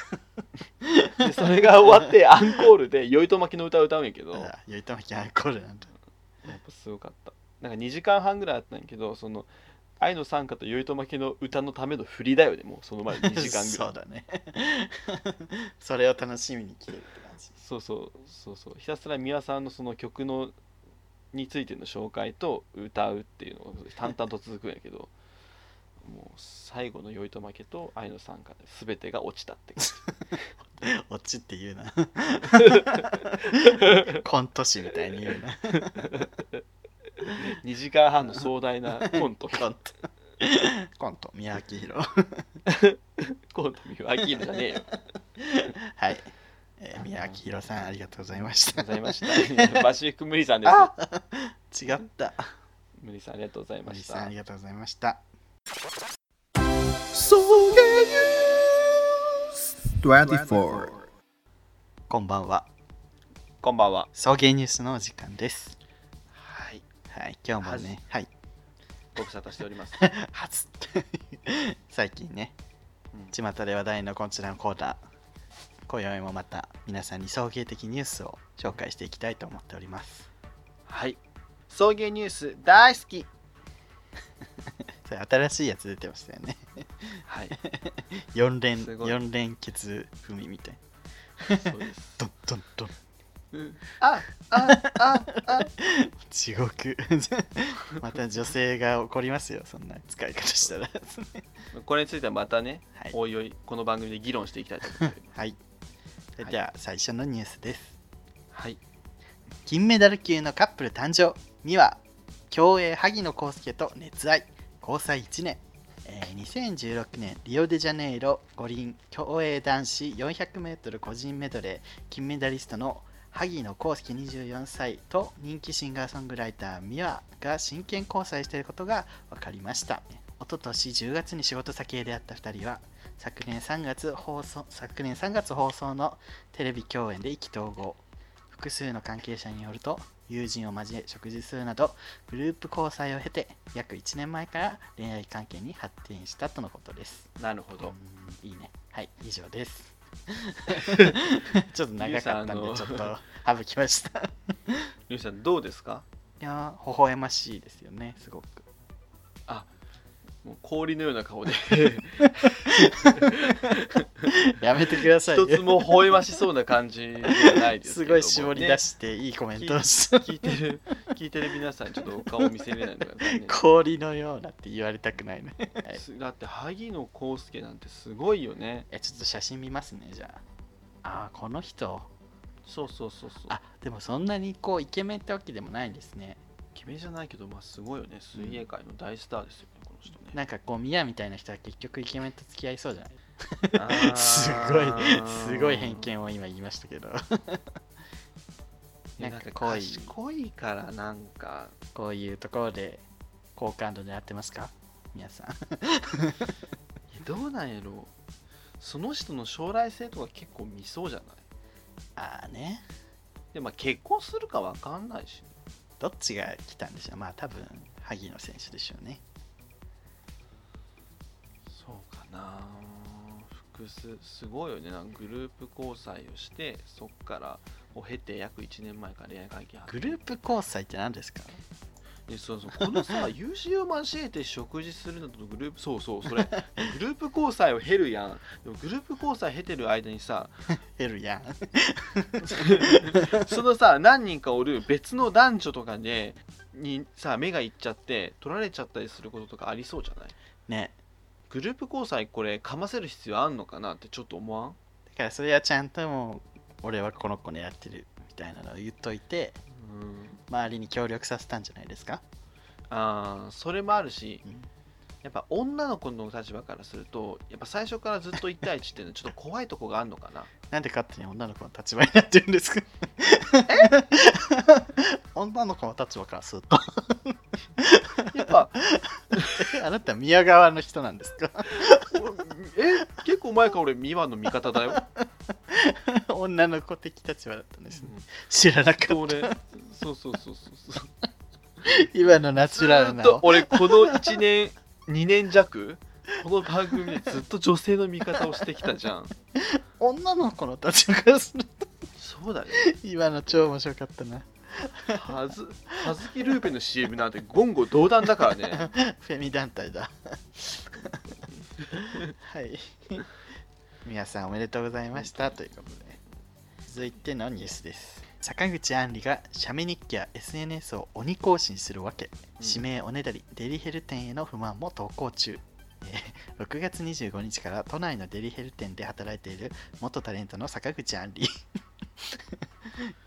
でそれが終わって アンコールで酔いとまきの歌を歌うんやけど。やいとまきアンコールなんだ。ぱすごかった。なんか2時間半ぐらいあったんやけどその愛の賛歌と酔いとまきの歌のための振りだよねもうその前に2 時間ぐらい。そうだね。それを楽しみに来てるって感じ。そうそうそうそう。ひたすら美輪さんのその曲のについての紹介と歌うっていうのが淡々と続くんやけどもう最後の酔いとまけと愛の賛歌で全てが落ちたって感じ。オチって言うな。コント師みたいに言うな。2時間半の壮大なコント。コント。コント宮脇宏。コント見る飽きるじゃねえよ。はい、えー、宮脇宏さんありがとうございました。ありがとうございました。バシフィック無理さんです。違った。無理さんありがとうございま森さんしたありがとうございました24こんばんは。こんばんは。送迎ニュースのお時間です。はい。はい今日もねはい。ご無沙汰しております。初最近ねうん。巷で話題のこちらのコーナー今宵もまた皆さんに送迎的ニュースを紹介していきたいと思っております。はい。送迎ニュース大好き それ新しいやつ出てましたよね。はい。4連すごい。4連結踏みみたい。そうです。ドンドンドンうんああああ。地獄。また女性が怒りますよそんな使い方したら。これについてはまたね、はい。おいおいこの番組で議論していきたいと思って。はい。それでは最初のニュースです。はい。金メダル級のカップル誕生美和競泳萩野公介と熱愛交際1年、えー2016年リオデジャネイロ五輪競泳男子 400m 個人メドレー金メダリストの萩野公介24歳と人気シンガーソングライター美和が真剣交際していることが分かりました。一昨年10月に仕事先へ出会った2人は昨年3月放送昨年3月放送のテレビ共演で意気投合。複数の関係者によると友人を交え食事するなどグループ交際を経て約1年前から恋愛関係に発展したとのことです。なるほど、うんいいね。はい以上です。ちょっと長かったんでちょっと省きました。ゆうさんどうですか？いやー微笑ましいですよねすごくもう氷のような顔で。やめてくださいよ一つも微笑ましそうな感じではないですけすごい絞り出していいコメントを聞いてる聞いてる皆さんちょっとお顔見せれないのが氷のようなって言われたくないね、はい、すだって萩野公介なんてすごいよね。えちょっと写真見ますねじゃあ。あーこの人。そうそうそうそう。あでもそんなにこうイケメンってわけでもないんですね。決めじゃないけどまあすごいよね。水泳界の大スターですよねこの人。ねなんかこうミヤみたいな人は結局イケメンと付き合いそうじゃない？すごいすごい偏見を今言いましたけど。な なんんかか濃い。賢いからなんか。こういうところで好感度狙ってますか？皆さん。どうなんやろその人の将来性とか結構見そうじゃない？ああね。でまあ結婚するかわかんないし。どっちが来たんでしょう？まあ多分萩野選手でしょうねそうかな。複数すごいよね。なんかグループ交際をしてそっからを経て約1年前から恋愛関係グループ交際って何ですか？でそうそうこのさ友人を交えて食事するのとグループ そうそうそれ。グループ交際を経るやん。でもグループ交際経てる間にさ ヘルやん。そのさ何人かおる別の男女とかでにさ目がいっちゃって取られちゃったりすることとかありそうじゃない？ねグループ交際これかませる必要あんのかなってちょっと思わん？だからそれはちゃんともう俺はこの子狙ってるみたいなのを言っといてうん。周りに協力させたんじゃないですか、あーそれもあるしうん。やっぱ女の子の立場からするとやっぱ最初からずっと1対1っていうのはちょっと怖いとこがあるのかな？なんで勝手に女の子の立場になってるんですか？女の子の立場からすると。やっぱ。あなた宮川の人なんですか？え？結構前から俺美和の味方だよ。女の子的立場だったんですね。知らなかった。俺そうそうそうそうそう。今のナチュラルな。俺この1年2年弱この番組でずっと女性の味方をしてきたじゃん。女の子の立場からすると。そうだよ。今の超面白かったな。はずはずきルーペの CM なんて言語道断だからね。フェミ団体だ。はい。皆さんおめでとうございました。ということで。続いてのニュースです。坂口杏里が写メ日記や SNS を鬼更新するわけ、うん。指名おねだりデリヘル店への不満も投稿中え6月25日から都内のデリヘル店で働いている元タレントの坂口杏里。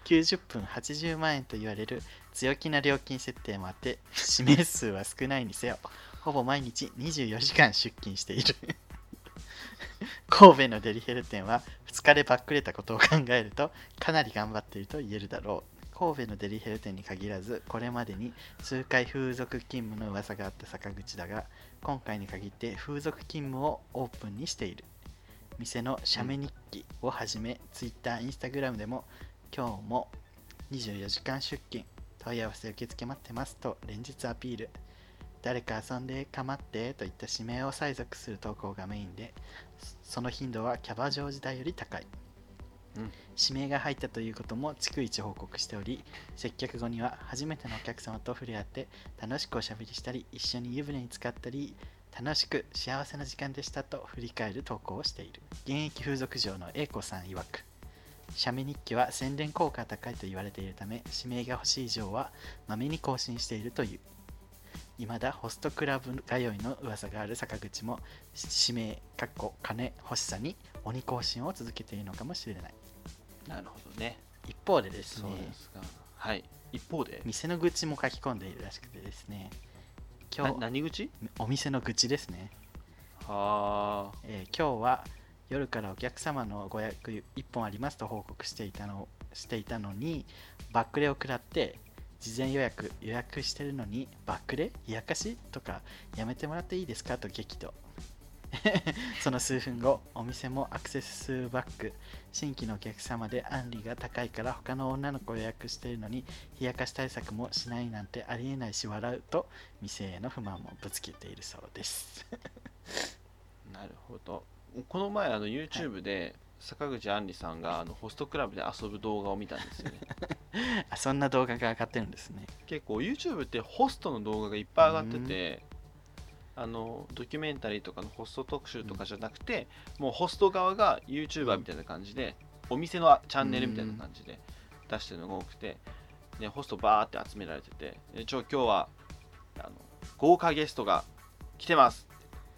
90分80万円と言われる強気な料金設定もあって指名数は少ないにせよほぼ毎日24時間出勤している。神戸のデリヘル店は2日でバックれたことを考えるとかなり頑張っていると言えるだろう。神戸のデリヘル店に限らずこれまでに数回風俗勤務の噂があった坂口だが今回に限って風俗勤務をオープンにしている店の写メ日記をはじめ、Twitter、Instagram でも今日も24時間出勤問い合わせ受付待ってますと連日アピール。誰か遊んでかまってといった指名を催促する投稿がメインでその頻度はキャバ嬢時代より高い、指名が入ったということも逐一報告しており接客後には初めてのお客様と触れ合って楽しくおしゃべりしたり一緒に湯船に浸かったり楽しく幸せな時間でしたと振り返る投稿をしている。現役風俗嬢の A 子さん曰く写メ日記は宣伝効果高いと言われているため指名が欲しい嬢はまめに更新しているという。未だホストクラブ通いの噂がある坂口も指名かっこ金欲しさに鬼更新を続けているのかもしれない。なるほどね。一方でですそうねですか。はい。一方で？店の愚痴も書き込んでいるらしくてですね。今な日何口お店の愚痴ですね、はあ。えー今日は夜からお客様のご予約1本ありますと報告していたのしていたのにバックレを食らって事前予約予約してるのにバックレ？冷やかし？とかやめてもらっていいですか？と激怒 その数分後お店もアクセス数バック新規のお客様でアンリが高いから他の女の子を予約しているのに冷やかし対策もしないなんてありえないし笑うと店への不満もぶつけているそうです。なるほど。この前あの YouTube で坂口杏里さんがあのホストクラブで遊ぶ動画を見たんですよね。あそんな動画が上がってるんですね。結構 YouTube ってホストの動画がいっぱい上がっててあのドキュメンタリーとかのホスト特集とかじゃなくて、もうホスト側が YouTuber みたいな感じで、お店のチャンネルみたいな感じで出してるのが多くて、ね、ホストバーって集められててでちょ今日はあの豪華ゲストが来てます。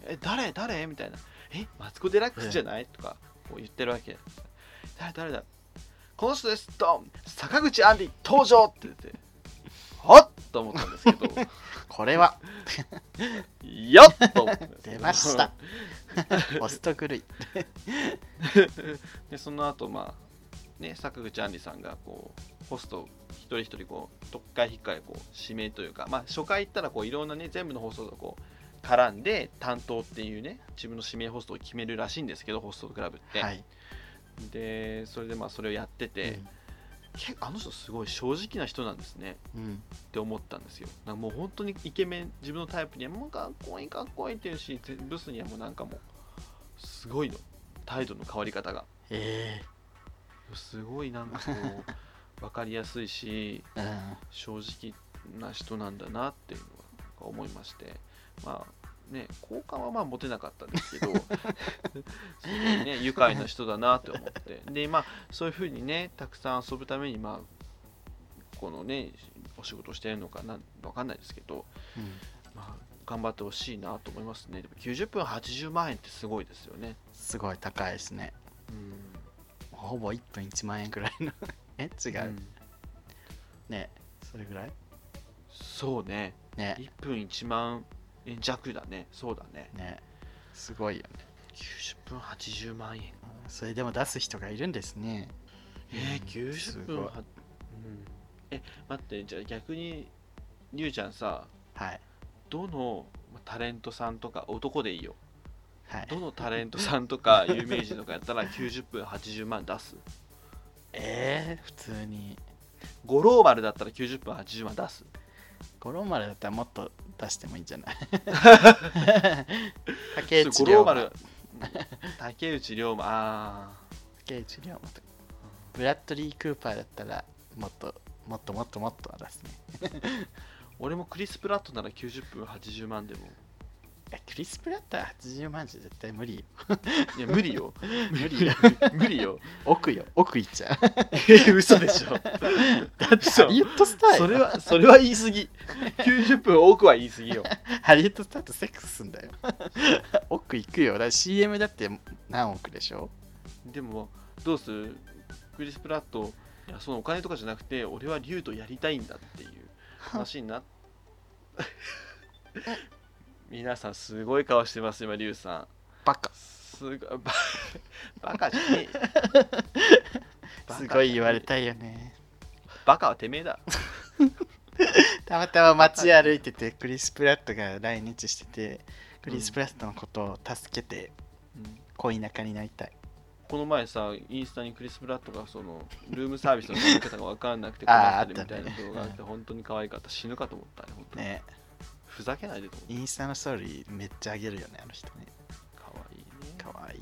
え誰？誰？みたいな。えマツコ・デラックスじゃない？とかこう言ってるわけ。誰？誰？だこの人です。ドン！坂口杏里登場って言って。はっと思ったんですけど。これは。よっと思ったんですけど 出ました。ホスト狂い。でその後まあね坂口杏里さんがこうホスト一人一人こう特会引っかいこう指名というかまあ初回行ったらこういろんなね全部の放送をこう絡んで担当っていうね自分の指名ホストを決めるらしいんですけどホストクラブって、はい。でそれでまあそれをやってて、結構あの人すごい正直な人なんですね。うん。うんって思ったんですよ。なんかもう本当にイケメン自分のタイプにはもうかっこいいかっこいいっていうしブスにはもうなんかもうすごいの。態度の変わり方が。え。すごいなんかこう分かりやすいしえうん。正直な人なんだなっていうのは思いまして。まあね好感はまあ持てなかったんですけど すごいね愉快な人だなって思って。でまあそういうふうにねたくさん遊ぶためにまあこのねお仕事してるのかな分かんないですけど、うん。まあ、頑張ってほしいなと思いますね。でも90分80万円ってすごいですよね。すごい高いですね。うん。ほぼ1分1万円ぐらいの。え？違う、ん。ねそれぐらい？そうね。ね。1分1万円弱だね。そうだね。ね。すごいよね。90分80万円。それでも出す人がいるんですね。えー、うん。す90ごい。分は、うん、え待ってじゃあ逆にりゅうちゃんさはい。どのまタレントさんとか男でいいよ。はい。どのタレントさんとか 有名人とかやったら90分80万出す？えー、普通に。五郎丸だったら90分80万出す？五郎丸だったらもっと出してもいいんじゃない？竹内五涼真。竹内涼真。あ竹内涼真ブラッドリー・クーパーだったらもっともっともっともっと出すね。ー 俺もクリス・プラットなら90分80万でもえクリス・プラッター80万じゃ絶対無理よ。いや無理よ。無理よ。無理よ。奥よ。奥行っちゃう。え嘘でしょ。だってハリウッドスターよ。それはそれは言い過ぎ。90分多くは言い過ぎよ。ハリウッドスターとセックスすんだよ。奥行くよ。だ CM だって何億でしょ？でもどうする？クリス・プラットいやそのお金とかじゃなくて俺は竜とやりたいんだっていう話になっ皆さんすごい顔してます今竜さん。バカ。すごいバ バカじゃねえすごい言われたいよね。バカはてめえだ。たまたま街歩いててクリス・プラットが来日しててクリス・プラットのことを助けてうん。恋仲になりたい。この前さインスタにクリス・プラットがそのルームサービスの取り方が分かんなくて困ってるみたいな動画があって本当に可愛かった。死ぬかと思ったねねふざけないでと思インスタのストーリーめっちゃあげるよねあの人ね。可愛いね。かわい。い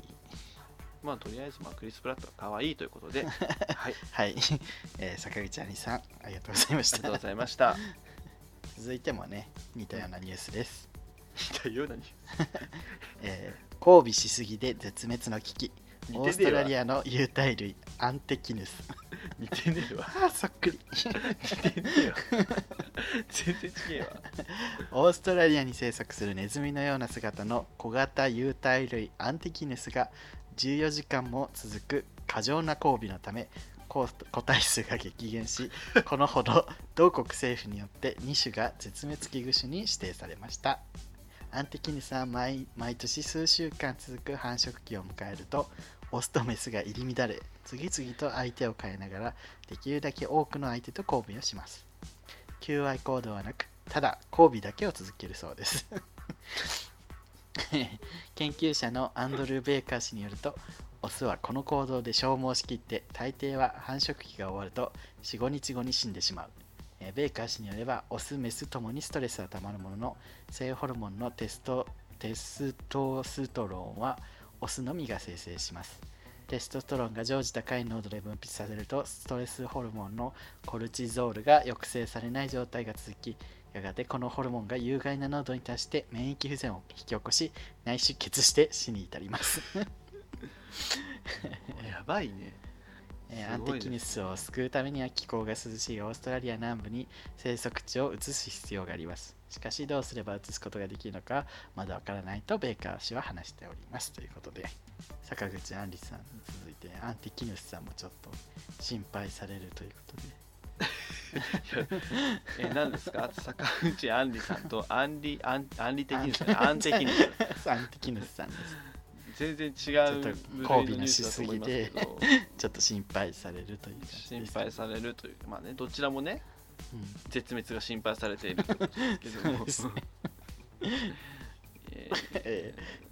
まあとりあえずまあクリス・プラットは可愛いということで。はい。はい、えー坂口杏里さんありがとうございました。ありがとうございました。続いてもね似たようなニュースです、似たようなにえー交尾しすぎで絶滅の危機。似オーストラリアアの有袋類アンテキヌス。似てねえわ。あ ーそっくり。似てねえわ全然違えわ。オーストラリアに生息するネズミのような姿の小型有袋類アンティキヌスが14時間も続く過剰な交尾のため個個体数が激減しこのほど同国政府によって2種が絶滅危惧種に指定されました。アンティキヌスは毎毎年数週間続く繁殖期を迎えるとオスとメスが入り乱れ次々と相手を変えながらできるだけ多くの相手と交尾をします。求愛行動はなくただ交尾だけを続けるそうです。研究者のアンドルー・ベーカー氏によるとオスはこの行動で消耗しきって大抵は繁殖期が終わると45日後に死んでしまう。ベーカー氏によればオスメスともにストレスはたまるものの性ホルモンのテストテストストロンはオスのみが生成します。テストストロンが常時高い濃度で分泌されるとストレスホルモンのコルチゾールが抑制されない状態が続きやがてこのホルモンが有害な濃度に達して免疫不全を引き起こし内出血して死に至ります、やばいね。えーアンテキヌスを救うためには気候が涼しいオーストラリア南部に生息地を移す必要があります。しかしどうすれば移すことができるのかまだわからないとベーカー氏は話しております。ということで。坂口杏里さんに続いてアンティキヌスさんもちょっと心配されるということでえ何ですか坂口あんりさんとアンリアンアンリ的にですね。アン的にアンティキヌスさんです全然違うちょっと交尾ののニュースだと思いますけど。ちょっと心配されるという感じです心配されるというまあねどちらもねうん。絶滅が心配されているけども。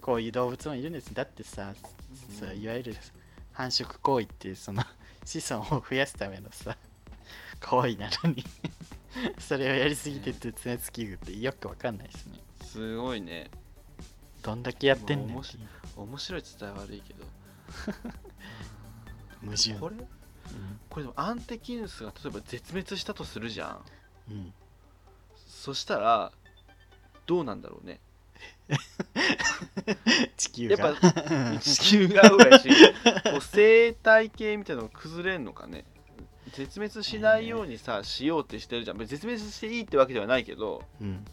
こういう動物もいるんです。だってさ、そういわゆる繁殖行為ってその 子孫を増やすためのさ行為なのに それをやりすぎて絶滅危惧ってよくわかんないですね。すごいねどんだけやってんねん面白いって言ったら悪いけど。矛盾。これ？うん。これでもアンテキヌスが例えば絶滅したとするじゃん。うん。そしたらどうなんだろうね。地球やがっぱ地球が上やし こう生態系みたいなのが崩れんのかね。絶滅しないようにさ、しようってしてるじゃん。絶滅していいってわけではないけどうん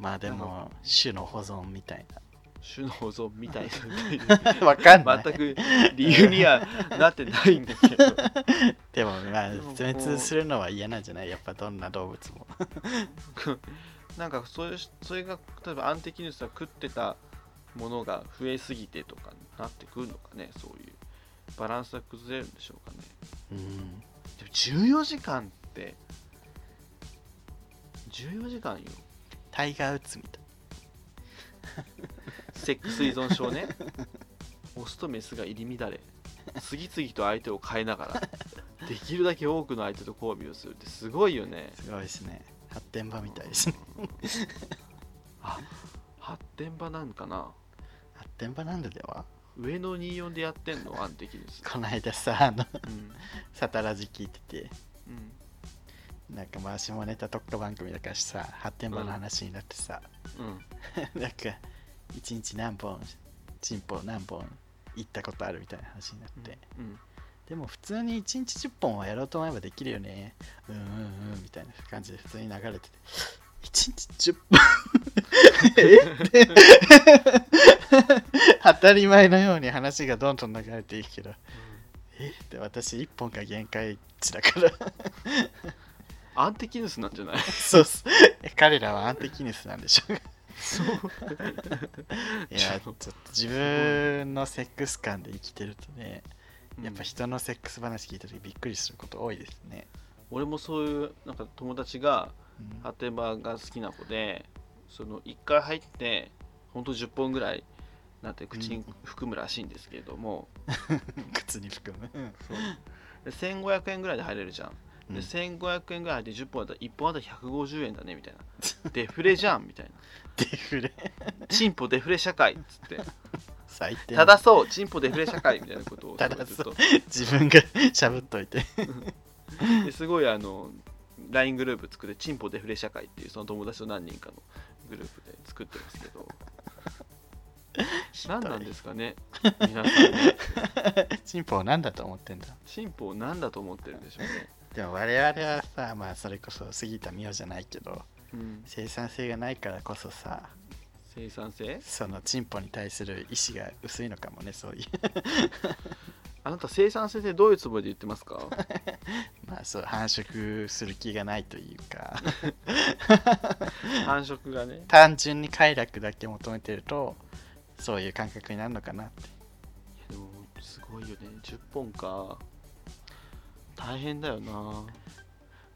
まあでも種の保存みたい種の保存みたいな。わかんなない。全く理由にはなってないんだけど。でもまあ絶滅するのは嫌なんじゃない？やっぱどんな動物も。なんかそういうそれが例えばアンテキヌスが食ってたものが増えすぎてとかになってくるのかね？そういうバランスが崩れるんでしょうかね？うん。でも14時間って14時間よタイガー・ウッズみたい。セックス依存症ね。オスとメスが入り乱れ。次々と相手を変えながら。できるだけ多くの相手と交尾をするってすごいよね。すごいですね。発展場みたいですね。あ発展場なんかな。発展場なんででは？上の24でやってんの？アンテキヌスこの間さあのうん。サタラジ聞いてて。うんなんかまあ下ネタ特化番組だからさ発展場の話になってさ、うん。なんか一日何本チンポ何本行ったことあるみたいな話になって、うんでも普通に1日10本はやろうと思えばできるよね。うんうんうんみたいな感じで普通に流れてて。1日10本？え？当たり前のように話がどんどん流れていくけど。え？って私1本が限界値だからアンテキヌスなんじゃないそうっす彼らはアンテキネスなんでしょうかそういやちょっと自分のセックス感で生きてるとねやっぱ人のセックス話聞いた時びっくりすること多いですね、俺もそういうなんか友達がうんハテバが好きな子でその1回入ってほんと10本ぐらいなんて口に含むらしいんですけれども、靴に含む、で1500円ぐらいで入れるじゃ、んで1500円ぐらいで10本だったら1本あたり150円だねみたいな。デフレじゃんみたいな。デフレ？チンポデフレ社会っつって。最低。ただそうチンポデフレ社会みたいなことをただずっと。自分がしゃぶっといて。ですごいあの LINE グループ作ってチンポデフレ社会っていうその友達と何人かのグループで作ってますけど。何なんですかね皆さんね。チンポを何だと思ってんだ？チンポを何だと思ってるんでしょうね、でも我々はさまあそれこそ杉田美桜じゃないけどうん、生産性がないからこそさ生産性？そのチンポに対する意志が薄いのかもねそういう。あなた生産性ってどういうつもりで言ってますか？まあそう繁殖する気がないというか。繁殖がね。単純に快楽だけ求めてるとそういう感覚になるのかなって。いやでもすごいよね。10本か大変だよな。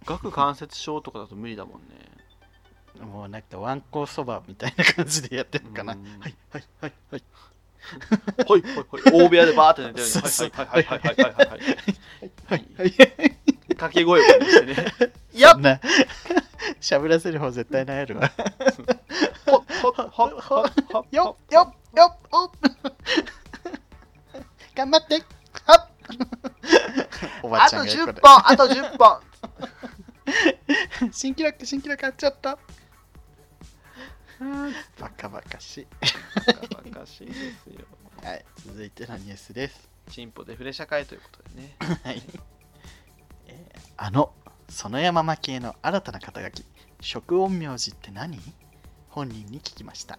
顎関節症とかだと無理だもんね。もうなんかワンコそばみたいな感じでやってるのかな。うん。はいはいはいはい。ほいほい。ほい大部屋でバーって寝てるはいはいはいはいはいはいはい。はいはい掛け声をしてね。やっ！しゃぶらせる方絶対なえるわ。ほっほっほっほっほっよっよっよっ。頑張って。はっ おばあとちゃんが横10で本あと10本。新記録新記録買っちゃった。バカバカしい。バカバカしいですよ。はい続いてのニュースです。チンポデフレ社会ということでね。はい、えーあの園山真系の新たな肩書き食音名字って何？本人に聞きました、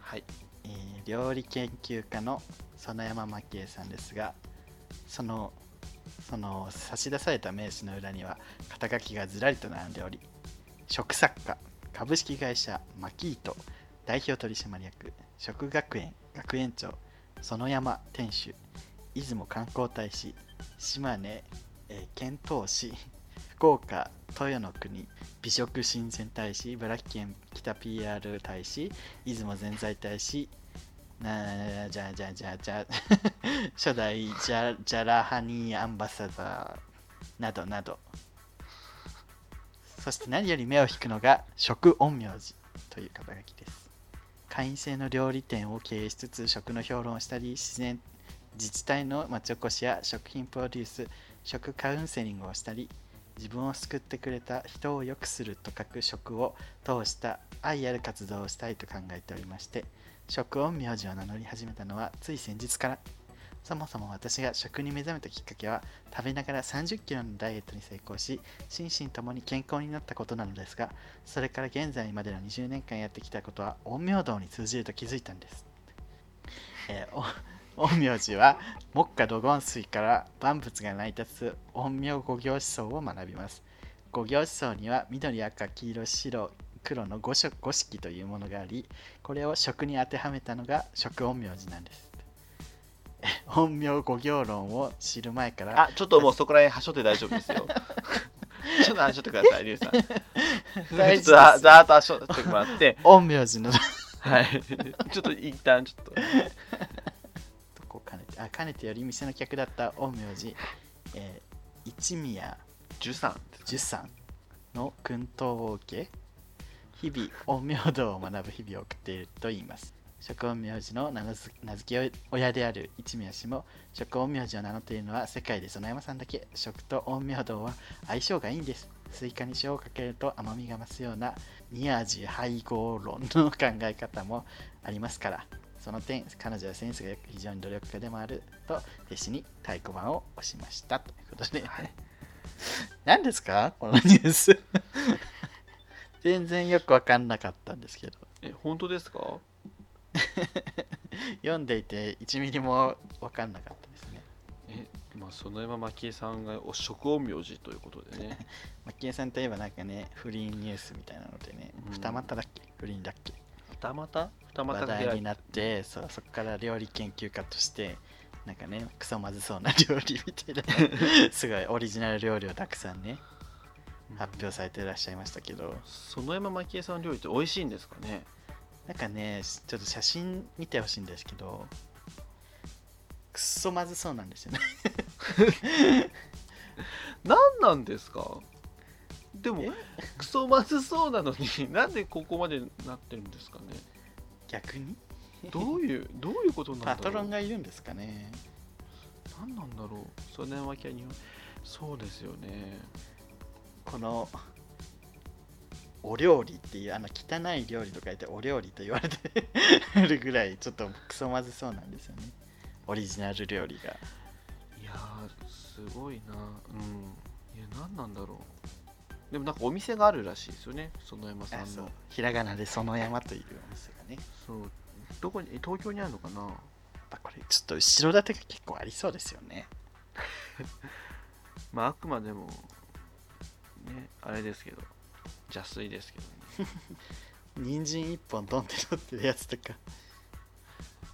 はい。えー料理研究家の園山真系さんですがそのその差し出された名刺の裏には肩書きがずらりと並んでおり食作家株式会社マキート代表取締役食学園学園長園山店主出雲観光大使島根、えー、遣唐使福岡豊の国美食親善大使茨城県北 PR 大使出雲ぜんざい大使なじゃあじゃあじゃあじゃあ初代ジャジャラハニーアンバサダーなどなどそして何より目を引くのが食陰陽師という肩書です会員制の料理店を経営しつつ食の評論をしたり自然自治体の町おこしや食品プロデュース食カウンセリングをしたり自分を救ってくれた人を良くすると書く食を通した愛ある活動をしたいと考えておりまして食音名字を名乗り始めたのはつい先日から。そもそも私が食に目覚めたきっかけは食べながら30キロのダイエットに成功し心身ともに健康になったことなのですがそれから現在までの20年間やってきたことは陰陽道に通じると気づいたんです、えーお陰陽師は木下土言水から万物が成り立つ陰陽五行思想を学びます。五行思想には緑赤黄色白黒の五色五色というものがありこれを食に当てはめたのが食陰陽師なんです。え陰陽五行論を知る前からあちょっともうそこら辺はしょって大丈夫ですよ。ちょっとはしょってくださいリュウさん。大事です。ざざーっとはしょってもらって。陰陽師の。はい。ちょっと一旦ちょっと。とこかねてあかねてより店の客だった陰陽師、えー一宮13十三の薫陶を受け日々陰陽道を学ぶ日々を送っていると言います。食陰陽師の名付け親である一宮氏も食陰陽師を名乗っているのは世界で園山さんだけ食と陰陽道は相性がいいんです。スイカに塩をかけると甘みが増すような二味配合論の考え方もあります。からその点彼女はセンスがよく非常に努力家でもあると弟子に太鼓判を押しましたということで、何ですか？このニュース。全然よく分かんなかったんですけど。え本当ですか？読んでいて1ミリも分かんなかったですね。えまあ園山蒔絵さんがお食陰陽師ということでね。マッキーさんといえばなんかね不倫ニュースみたいなのでねうん。二股だっけ？不倫だっけ？二股？二股話が題になってそこから料理研究家としてなんかねクソまずそうな料理みたいな。すごいオリジナル料理をたくさんね発表されていらっしゃいましたけど。園山蒔絵さんの料理って美味しいんですかね？なんかねちょっと写真見てほしいんですけどくっそまずそうなんですよね。何なんですか？でもえ？クソまずそうなのに なんでここまでなってるんですかね？逆に？どういうどういうことなんだろう？パトロンがいるんですかね。何なんだろう？園山蒔絵日本そうですよねこのお料理っていうあの汚い料理と書いてお料理と言われてるぐらいちょっとクソまずそうなんですよね。オリジナル料理が。いやーすごいな。うん。いや何なんだろう。でもなんかお店があるらしいですよね。園山さんの。ひらがなで園山というお店がね。やっそう。どこにえ東京にあるのかな？ぱこれちょっと後ろ盾が結構ありそうですよね。まああくまでもねあれですけど。邪推ですけどね。人参一本ドンって取ってるやつとか。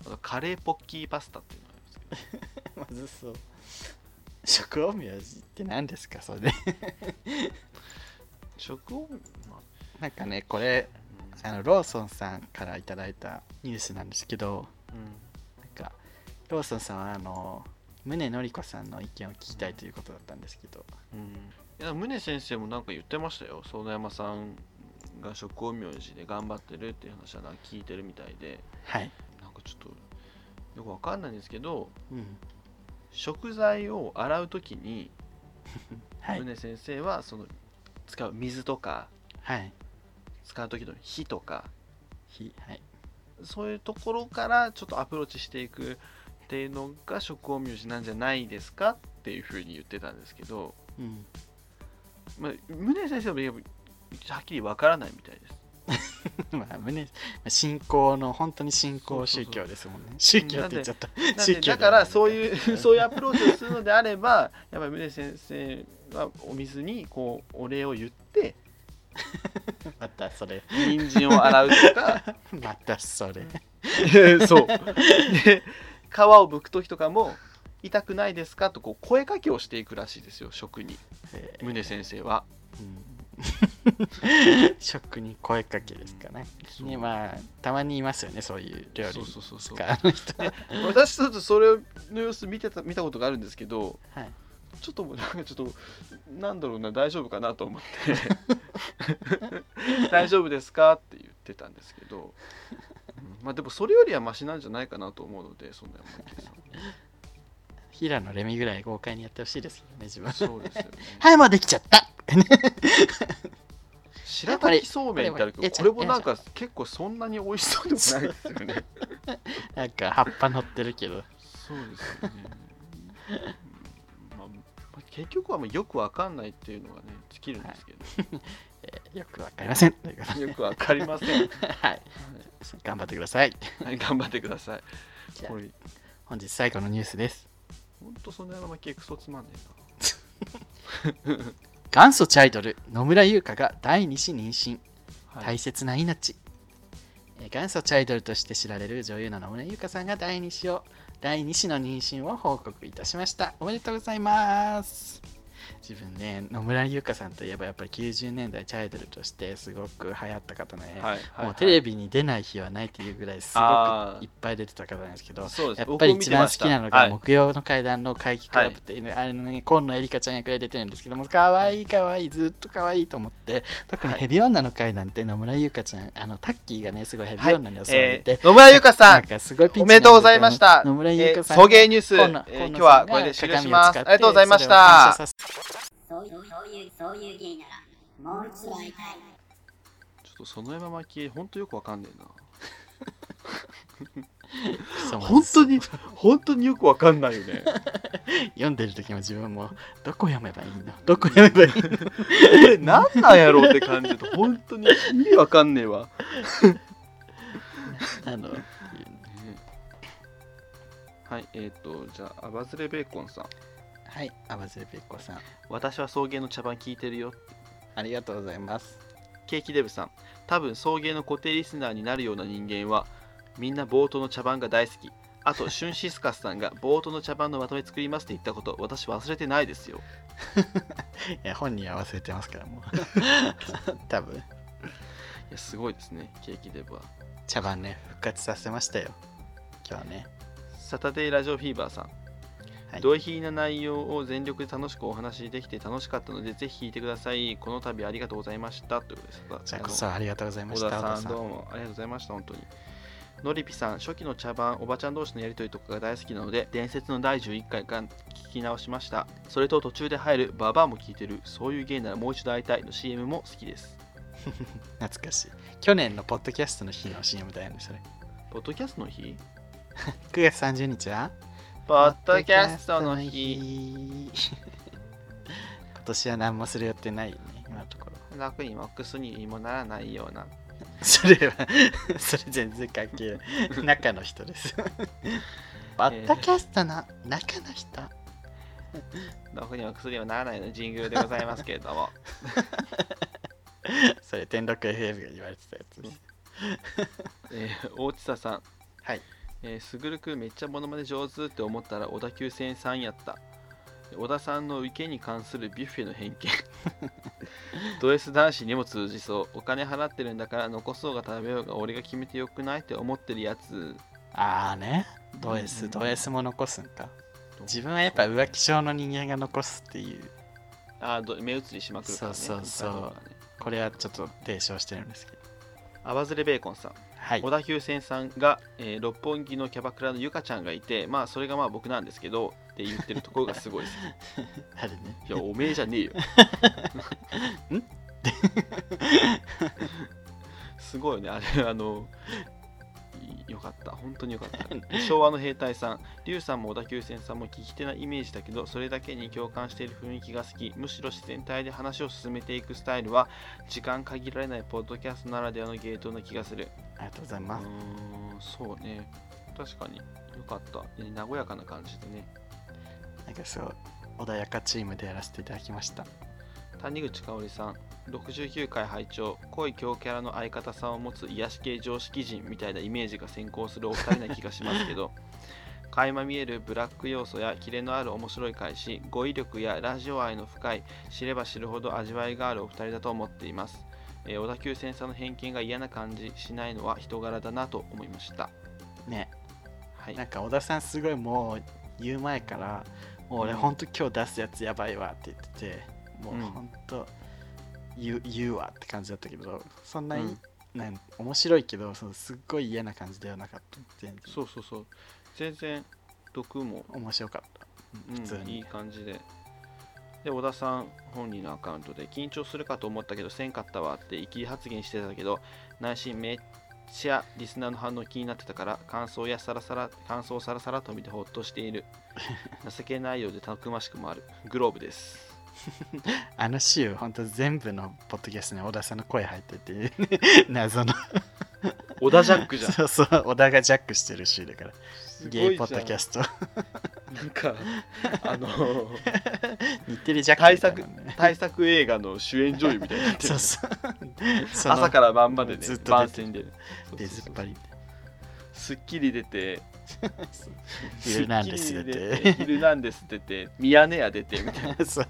あとカレーポッキーパスタっていうのがありますけど。まずそう。食陰陽師って何ですかそれ。食を、まあ。なんかねこれあのローソンさんからいただいたニュースなんですけど。うん。なんかローソンさんはあの宗典子さんの意見を聞きたいということだったんですけど。うん、いや宗先生もなんか言ってましたよ。園山さんが食陰陽師で頑張ってるっていう話はなんか聞いてるみたいで。はい、なんかちょっとよくわかんないんですけどうん。食材を洗う時に はい。宗先生はその使う水とかはい。使う時の火とかひはい。そういうところからちょっとアプローチしていくっていうのが食陰陽師なんじゃないですかっていうふうに言ってたんですけど、うんまあ、宗先生もはっきりわからないみたいです。まあ宗信仰の本当に信仰宗教ですもんね。宗教って言っちゃった。宗教でだからそうういうそういうアプローチをするのであればやっぱり宗先生はお水にこうお礼を言って またそれ。人参を洗うとか。またそれ。そう。で皮を剥く時とかも痛くないですか？とこう声かけをしていくらしいですよ職に。え宗先生は。うん。食に声かけですかね。ねまあたまにいますよねそういう料理そうそうそうそう。使う人。で私ちょっとそれの様子見てた見たことがあるんですけどはい。ちょっともうなんかちょっとなんだろうな大丈夫かなと思って。大丈夫ですか？って言ってたんですけど、うん。まあでもそれよりはマシなんじゃないかなと思うのでそんな山池さん平野レミぐらい豪快にやってほしいですけどね自分。そうですよね。はいもうできちゃった。白滝そうめんってあるけどこれもなんか結構そんなに美味しそうでもないですよね。なんか葉っぱ乗ってるけど。そうですよね、うん。まあまあ結局はもうよくわかんないっていうのがね尽きるんですけど、えーよくわかりませんよくわかりません、はい。頑張ってください。はい、頑張ってください。本日最後のニュースですほんとその山巻クソつまんね元祖チャイドル野村優香が第2子妊娠。えな、大切な命、えー元祖チャイドルとして知られる女優の野村優香さんが第2子を第2子の妊娠を報告いたしました。おめでとうございます自分ね野村優香さんといえばやっぱり90年代チャイドルとしてすごく流行った方ね、はいはいもうテレビに出ない日はないっていうぐらいすごくいっぱい出てた方なんですけどやっぱり一番好きなのがはい。木曜の階段の会議クラブっていうね、あれのね、今野エリカちゃん役で出てるんですけども、かわいいかわいい、ずっとかわいいと思って、特にはい。ヘビ女の階段って野村優香ちゃん、あのタッキーがね、すごいヘビ女に襲われて、えー野村ゆかさなんおめでとうございました。野村優香さんえー送迎ニュース今日はこれで終了します。ありがとうございましたそういうそういう芸ならもう一度会いたい。ちょっとその山巻ほんとよくわかんねえな。本当に本当によくわかんないよね。読んでる時も自分も、どこ読めばいいの？どこ読めばいいの？これなんなんやろうって感じで本当に意味わかんねえわ。あの、はいえっ、とじゃあアバズレベーコンさんはい、アバズレペッコさん、私は送迎の茶番聞いてるよありがとうございます。ケーキデブさん多分送迎の固定リスナーになるような人間はみんな冒頭の茶番が大好きあとシュンシスカスさんが 冒頭の茶番のまとめ作りますって言ったこと私忘れてないですよ いや、本人は忘れてますから、もう。多分いやすごいですねケーキデブは茶番ね、復活させましたよ。今日ね。サタデーラジオフィーバーさんはい。同意な内容を全力で楽しくお話しできて楽しかったのでぜひ聞いてください。この度ありがとうございました。ということですじゃあこそありがとうございました。小田さんどうもありがとうございました本当に。のりぴさん初期の茶番おばちゃん同士のやりとりとかが大好きなので伝説の第11回から聞き直しました。それと途中で入るババアも聞いてるそういう芸ならもう一度会いたいの CM も好きです。懐かしい。去年のポッドキャストの日の CM だよね、それ。ポッドキャストの日？9月30日は？ポッドキャストの日日。今年は何もする予定ないよね、今のところ。楽にもクにもならないような それは、それ全然関係ない。中の人です。ポッドキャストの中の人？楽にも薬にもならないような神宮でございますけれどもそれ、天禄 FF が言われてたやつです。えー大地佐さんはい。えー、すぐるくんめっちゃモノマネ上手って思ったら小田急線さんやった。小田さんの受けに関するビュッフェの偏見。ド S 男子にも通じそうお金払ってるんだから残そうが食べようが俺が決めてよくないって思ってるやつ。ああね。ド S、ド S も残すんか。自分はやっぱ浮気症の人間が残すっていう、あーど目移りしまくるからね。そうそうそう。ね。これはちょっと提唱してるんですけど。アバズレベーコンさん。はい。小。田急線さんが、えー六本木のキャバクラのゆかちゃんがいてまあそれがまあ僕なんですけどって言ってるところがすごいです。あれね。いやおめえじゃねえよ。すごいよね。あれあのいよかった。本当によかった。昭和の兵隊さん。龍さんも小田急線さんも聞き手なイメージだけどそれだけに共感している雰囲気が好き。むしろ自然体で話を進めていくスタイルは時間限られないポッドキャストならではのゲートな気がする。ありがとうございます。んそうね。確かによかった。え和やかな感じでね。なんかそう、穏やかチームでやらせていただきました。谷口香織さん69回拝聴濃い強キャラの相方さんを持つ癒し系常識人みたいなイメージが先行するお二人な気がしますけど 垣間見えるブラック要素やキレのある面白い返し語彙力やラジオ愛の深い知れば知るほど味わいがあるお二人だと思っています、えー小田急線さんの偏見が嫌な感じしないのは人柄だなと思いました。ね。はい。なんか小田さんすごいもう言う前からもう俺うん。ほんと今日出すやつやばいわって言っててもううん。ほんと言う言うわって感じだったけどそんなに、うん。なん面白いけどそのすっごい嫌な感じではなかった。全然。そうそうそう。全然毒も、面白かった。うん普通に。いい感じで。で小田さん本人のアカウントで緊張するかと思ったけどせんかったわって生き発言してたけど内心めっちゃリスナーの反応気になってたから感想やさらさら感想をさらさらと見てほっとしている。情けないようでたくましくもある。グローブです あの週ほんと全部のポッドキャストに小田さんの声入ってて 謎の。小田ジャックじゃん。そうそう小田がジャックしてる週だから。ゲイポッドキャスト。なんかあの日テレジャック対策対策映画の主演女優みたいになってるそうそ朝から晩までねずっと出て番宣で。出ずっぱり。スッキリ出てヒルナンデス出てヒルナンデス出てミヤネ屋出てみたいな。そう。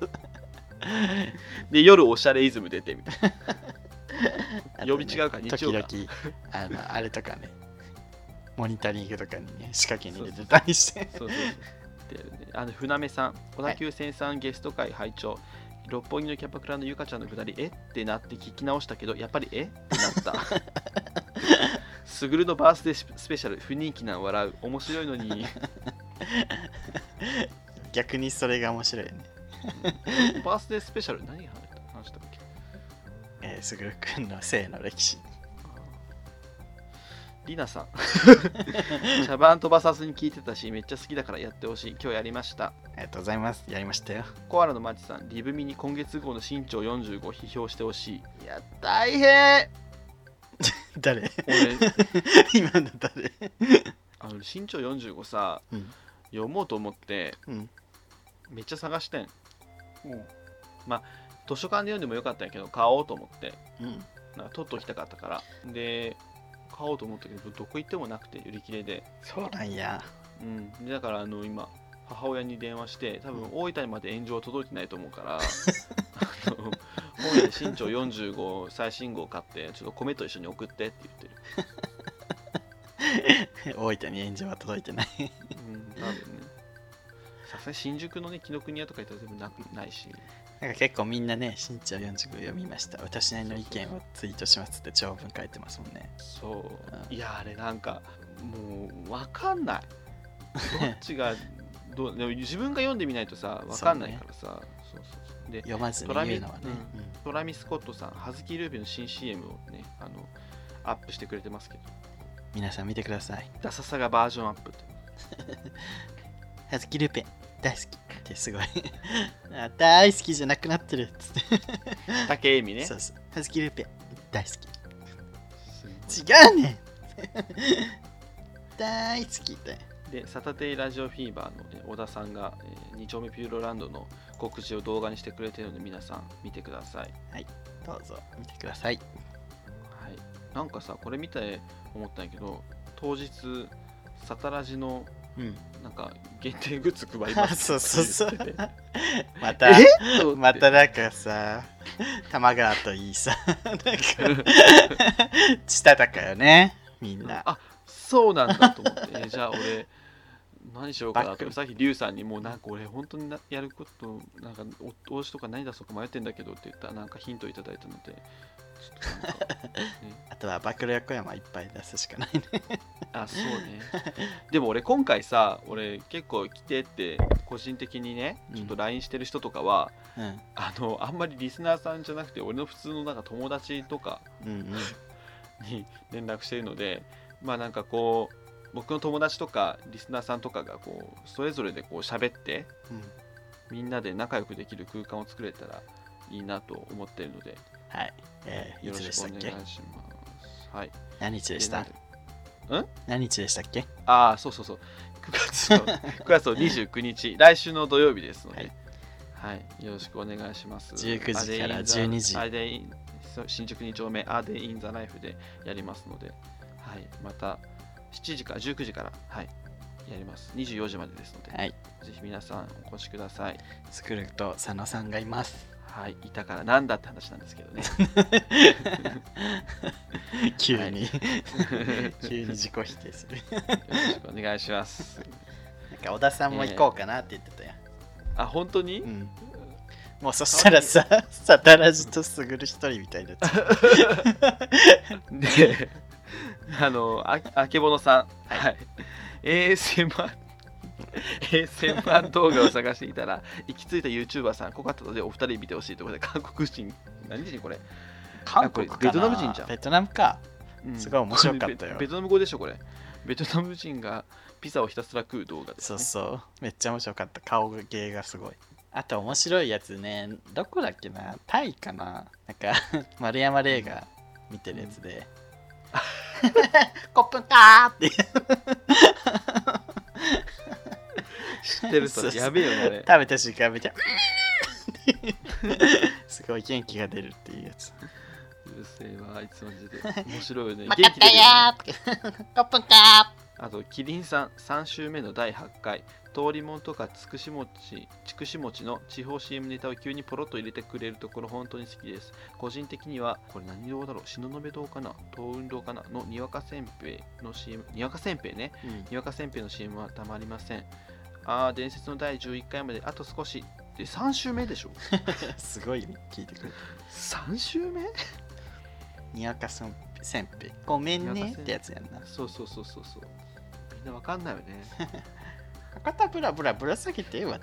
で夜おしゃれイズム出てみたいあとね曜日違うか日曜か時々あのあれとかね。モニタリングとかにね仕掛けに入れてたりして。なそうそうそう。でねあの船目さん。小田急線さんゲスト会拝聴。六本木のキャバクラのゆかちゃんのくだりえ？ってなって聞き直したけどやっぱりえ？ってなった すぐるのバースデースペシャル不人気なん笑う面白いのに。逆にそれが面白いよね。バースデースペシャル何話話したっけ？えー、すぐるくんの性の歴史。りなさん。茶番飛ばさずに聞いてたしめっちゃ好きだからやってほしい。今日やりました。ありがとうございます。やりましたよ。コアラのマッチさんリブミに今月号の身長45批評してほしい。いや大変 誰？俺 今の誰？あの身長45さうん。読もうと思ってうん。めっちゃ探してん。図書館で読んでもよかったんやけど買おうと思って。うん。なんか取っときたかったから。で買おうと思ったけどどこ行ってもなくて売り切れで。そうなんや。うん、でだからあの今母親に電話して多分大分まで炎上届いてないと思うから あの本屋で身長45最新号買ってちょっと米と一緒に送ってって言ってる、大分に炎上は届いてない。うん、ね。さすがに新宿のね紀ノ国屋とか行ったら全部なくないし。なんか結構みんなね身長45読みました。私なりの意見をツイートしますって長文書いてますもんね。そう。うん。いやあれなんかもう分かんない。どっちがどうでも自分が読んでみないとさ分かんないからさ。そう,、そうそうで読まずにトラミ言うのはね、うん。トラミス・コットさん、ハズキー・ルービーの新 CM をね、あの、アップしてくれてますけど、皆さん見てください。ダサさがバージョンアップって。はずきルーペン大好きってすごい。あ大好きじゃなくなってるっつって。竹恵美ね。そうそう。はずきルーペン大好すき違うねん。大好きって。で、サタデーラジオフィーバーの、ね、小田さんが、え2丁目ピューロランドの告知を動画にしてくれてるので、皆さん見てください。どうぞ見てください。はい。なんかさ、これ見て思ったんやけど、当日、サタラジのうん。なんか限定グッズ配ります そうそうそう。またまたなんかさ玉川といいさなんか したたかよねみんな。あそうなんだと思って、えーじゃあ俺何しようかなと。さっきリュウさんにもうなんか俺本当になやることなんかお通しとか何出そうか迷ってんだけどって言ったらなんかヒントいただいたのでちょっとなんか、ね、あとは暴露横山いっぱい出すしかないねあそうねでも俺今回さ俺結構来てって個人的にねちょっと LINE してる人とかは、うんあのあんまりリスナーさんじゃなくて俺の普通のなんか友達とかに連絡してるのでまあなんかこう僕の友達とかリスナーさんとかがこうそれぞれでこう喋ってうん。みんなで仲良くできる空間を作れたらいいなと思ってるのではい。えー、いよろつでしくお願したっけいします。はい。何日でした？んで何日でしたっけ？ああ、そうそうそう。9月の ,9 月の29日、来週の土曜日ですので、はい、よろしくお願いします。19時からアデインザ12時。アデインそう新宿2丁目、アデインザライフでやりますので、はい、また7時から19時から、はい、やります。24時までですので、はい。ぜひ皆さんお越しください。作ると佐野さんがいます。はい。いたからなんだって話なんですけどね。急に、急に自己否定する。よろしくお願いします。なんか小田さんも行こうかなって言ってたよ、あ本当に、うん。もうそしたらさ、サタラジとすぐる一人みたいになっちゃう。で、あの、ああけぼのさん、はい、ASMR、ASMR 動画を探していたら、行き着いた YouTuber さん、濃かったので、お二人見てほしいということで、韓国人、何人これ、韓国かな？ベトナム人じゃんベトナムか。うんすごい面白かったよベトナム語でしょ、これ。ベトナム人がピザをひたすら食う動画です、ね。そうそう。めっちゃ面白かった。顔芸がすごい。あと面白いやつね、どこだっけな？タイかな？なんか、丸山礼が見てるやつで。コップンかーって知ってる人そうそうやべえよね、あれ。食べた瞬間めちゃ すごい元気が出るっていうやつ。うるせえわ、あいつマジで。面白いよね。分かったよーってコップンかあと、キリンさん、3週目の第8回、通りもんとかつくし餅、ちくし餅の地方 CM ネタを急にポロッと入れてくれるところ、本当に好きです。個人的には、これ何堂だろう、東雲堂かな、東雲堂かなのにわかせんべいの CM、にわかせんべいね、ー、うんにわかせんべいの CM はたまりません。あー、伝説の第11回まであと少し。で、3週目でしょ？すごい聞いてくれ ?3 週目？にわかせんせんべい。ごめんねってやつやんな。そうそうそうそうそう。みんなわかんないよね。博多ブラブラぶら下げては違う。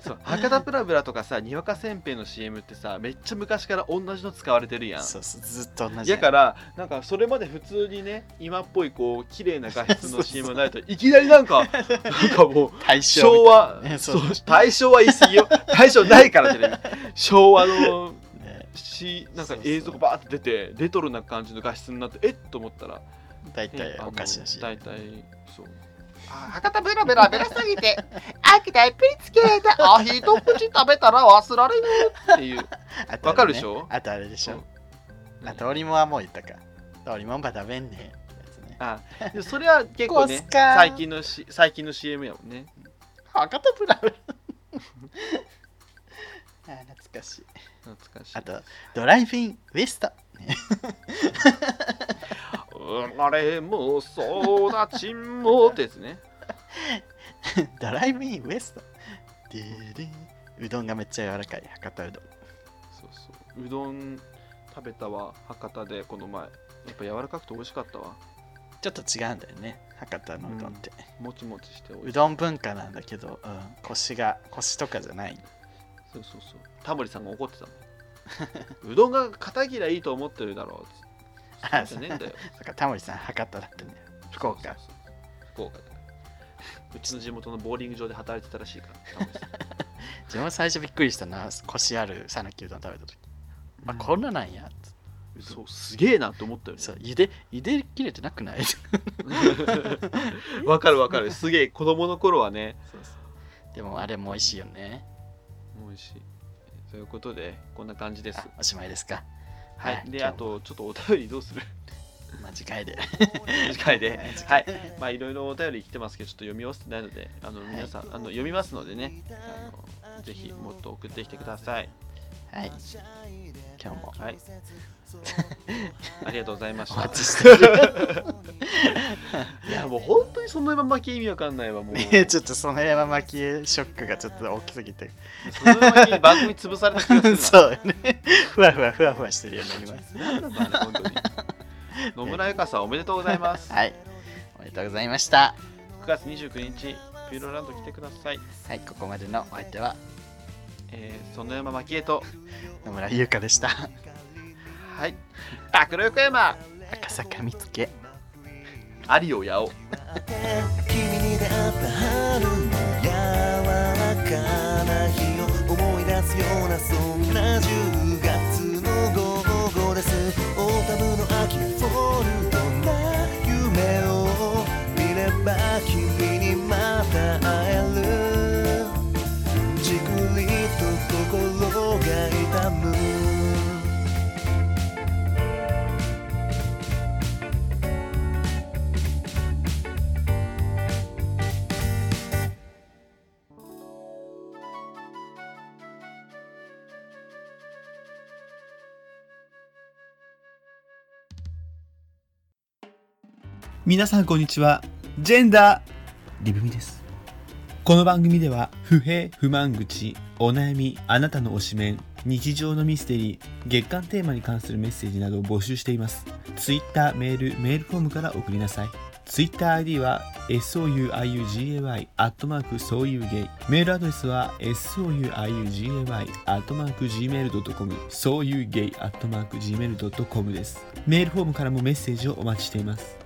そう博多プラブラとかさにわかせんべいの CM ってさめっちゃ昔から同じの使われてるやん。そうそう、ずっと同じ。やからなんかそれまで普通にね今っぽいこう綺麗な画質の CM になるといきなりなんかなんかもう大正昭和ねそそうう大正は言い過ぎよ。大正ないからテレビ昭和のなんか映像がバーって出てレトロな感じの画質になってえっと思ったら大体お菓子だし。大体そうあ博多ブラブラぶら下げて、秋田いっぷりつけて、あ、一口食べたら忘れられる。っていう わかるでしょ？あとあれでしょ。うんあ、通りもんはもう言ったか。通りもんば食べんね。あでそれは結構ね最近のし最近の CM やもんね博多ブラブラ。あ懐かしい。懐かしいあと、ドライブインウエスト。ね生まれも育ちもってやつね。ドライブインウエスト。でで。んうどんがめっちゃ柔らかい博多うどん。そうそう。うどん食べたわ博多でこの前。やっぱ柔らかくて美味しかったわ。ちょっと違うんだよね、博多のうどんって。もちもちしてうどん文化なんだけど、うん、腰が、腰とかじゃない。そうそうそう。タモリさんが怒ってたもん。うどんが片嫌いいと思ってるだろうあそうじゃねえんだよ。だからタモリさん博多だったんだよ。福岡。そうそうそう。福岡だうちの地元のボーリング場で働いてたらしいからタモリさん。自分は最初びっくりしたな、腰ある讃岐うどん食べた時。あ、うん。こんななんや。そうすげえなって思ったよね。そう、茹で、茹で切れてなくない？わかるわかる。すげえ子供の頃はね。そうそう。でもあれも美味しいよね。美味しい。ということでこんな感じです。あ、おしまいですか。はい、であ。とちょっとお便りどうする？まあ、次回で。次回で。はい。まあいろいろお便り来てますけどちょっと読み終わってないのであの皆さん、あの読みますのでねあのぜひもっと送ってきてください。はい。今日もはい ありがとうございましおた。いやもう本当にそのまま意味わかんないわもう ねちょっとその山巻きショックがちょっと大きすぎて。そのままに番組潰された気がするなそうよね。ふわふわふわふわしてるようになります。なんだろうね本当に野村ゆかさんおめでとうございますはい。おめでとうございました。9月29日ピューロランド来てくださいはい、ここまでのお相手は？えー、その山蒔絵と野村優香でした。はい爆力山赤坂見つけ。アリオヤオ君に出会った春の柔らかな日を思い出すようなそん皆さんこんにちは。ジェンダー。リブミです。この番組では不平不満口お悩みあなたの推しメン日常のミステリー月間テーマに関するメッセージなどを募集しています。Twitter メールメールフォームから送りなさい。TwitterID は souiugay アットマークそういうゲイ。メールアドレスは souiugay アットマーク gmail.com そういうゲイアットマーク gmail.com です。メールフォームからもメッセージをお待ちしています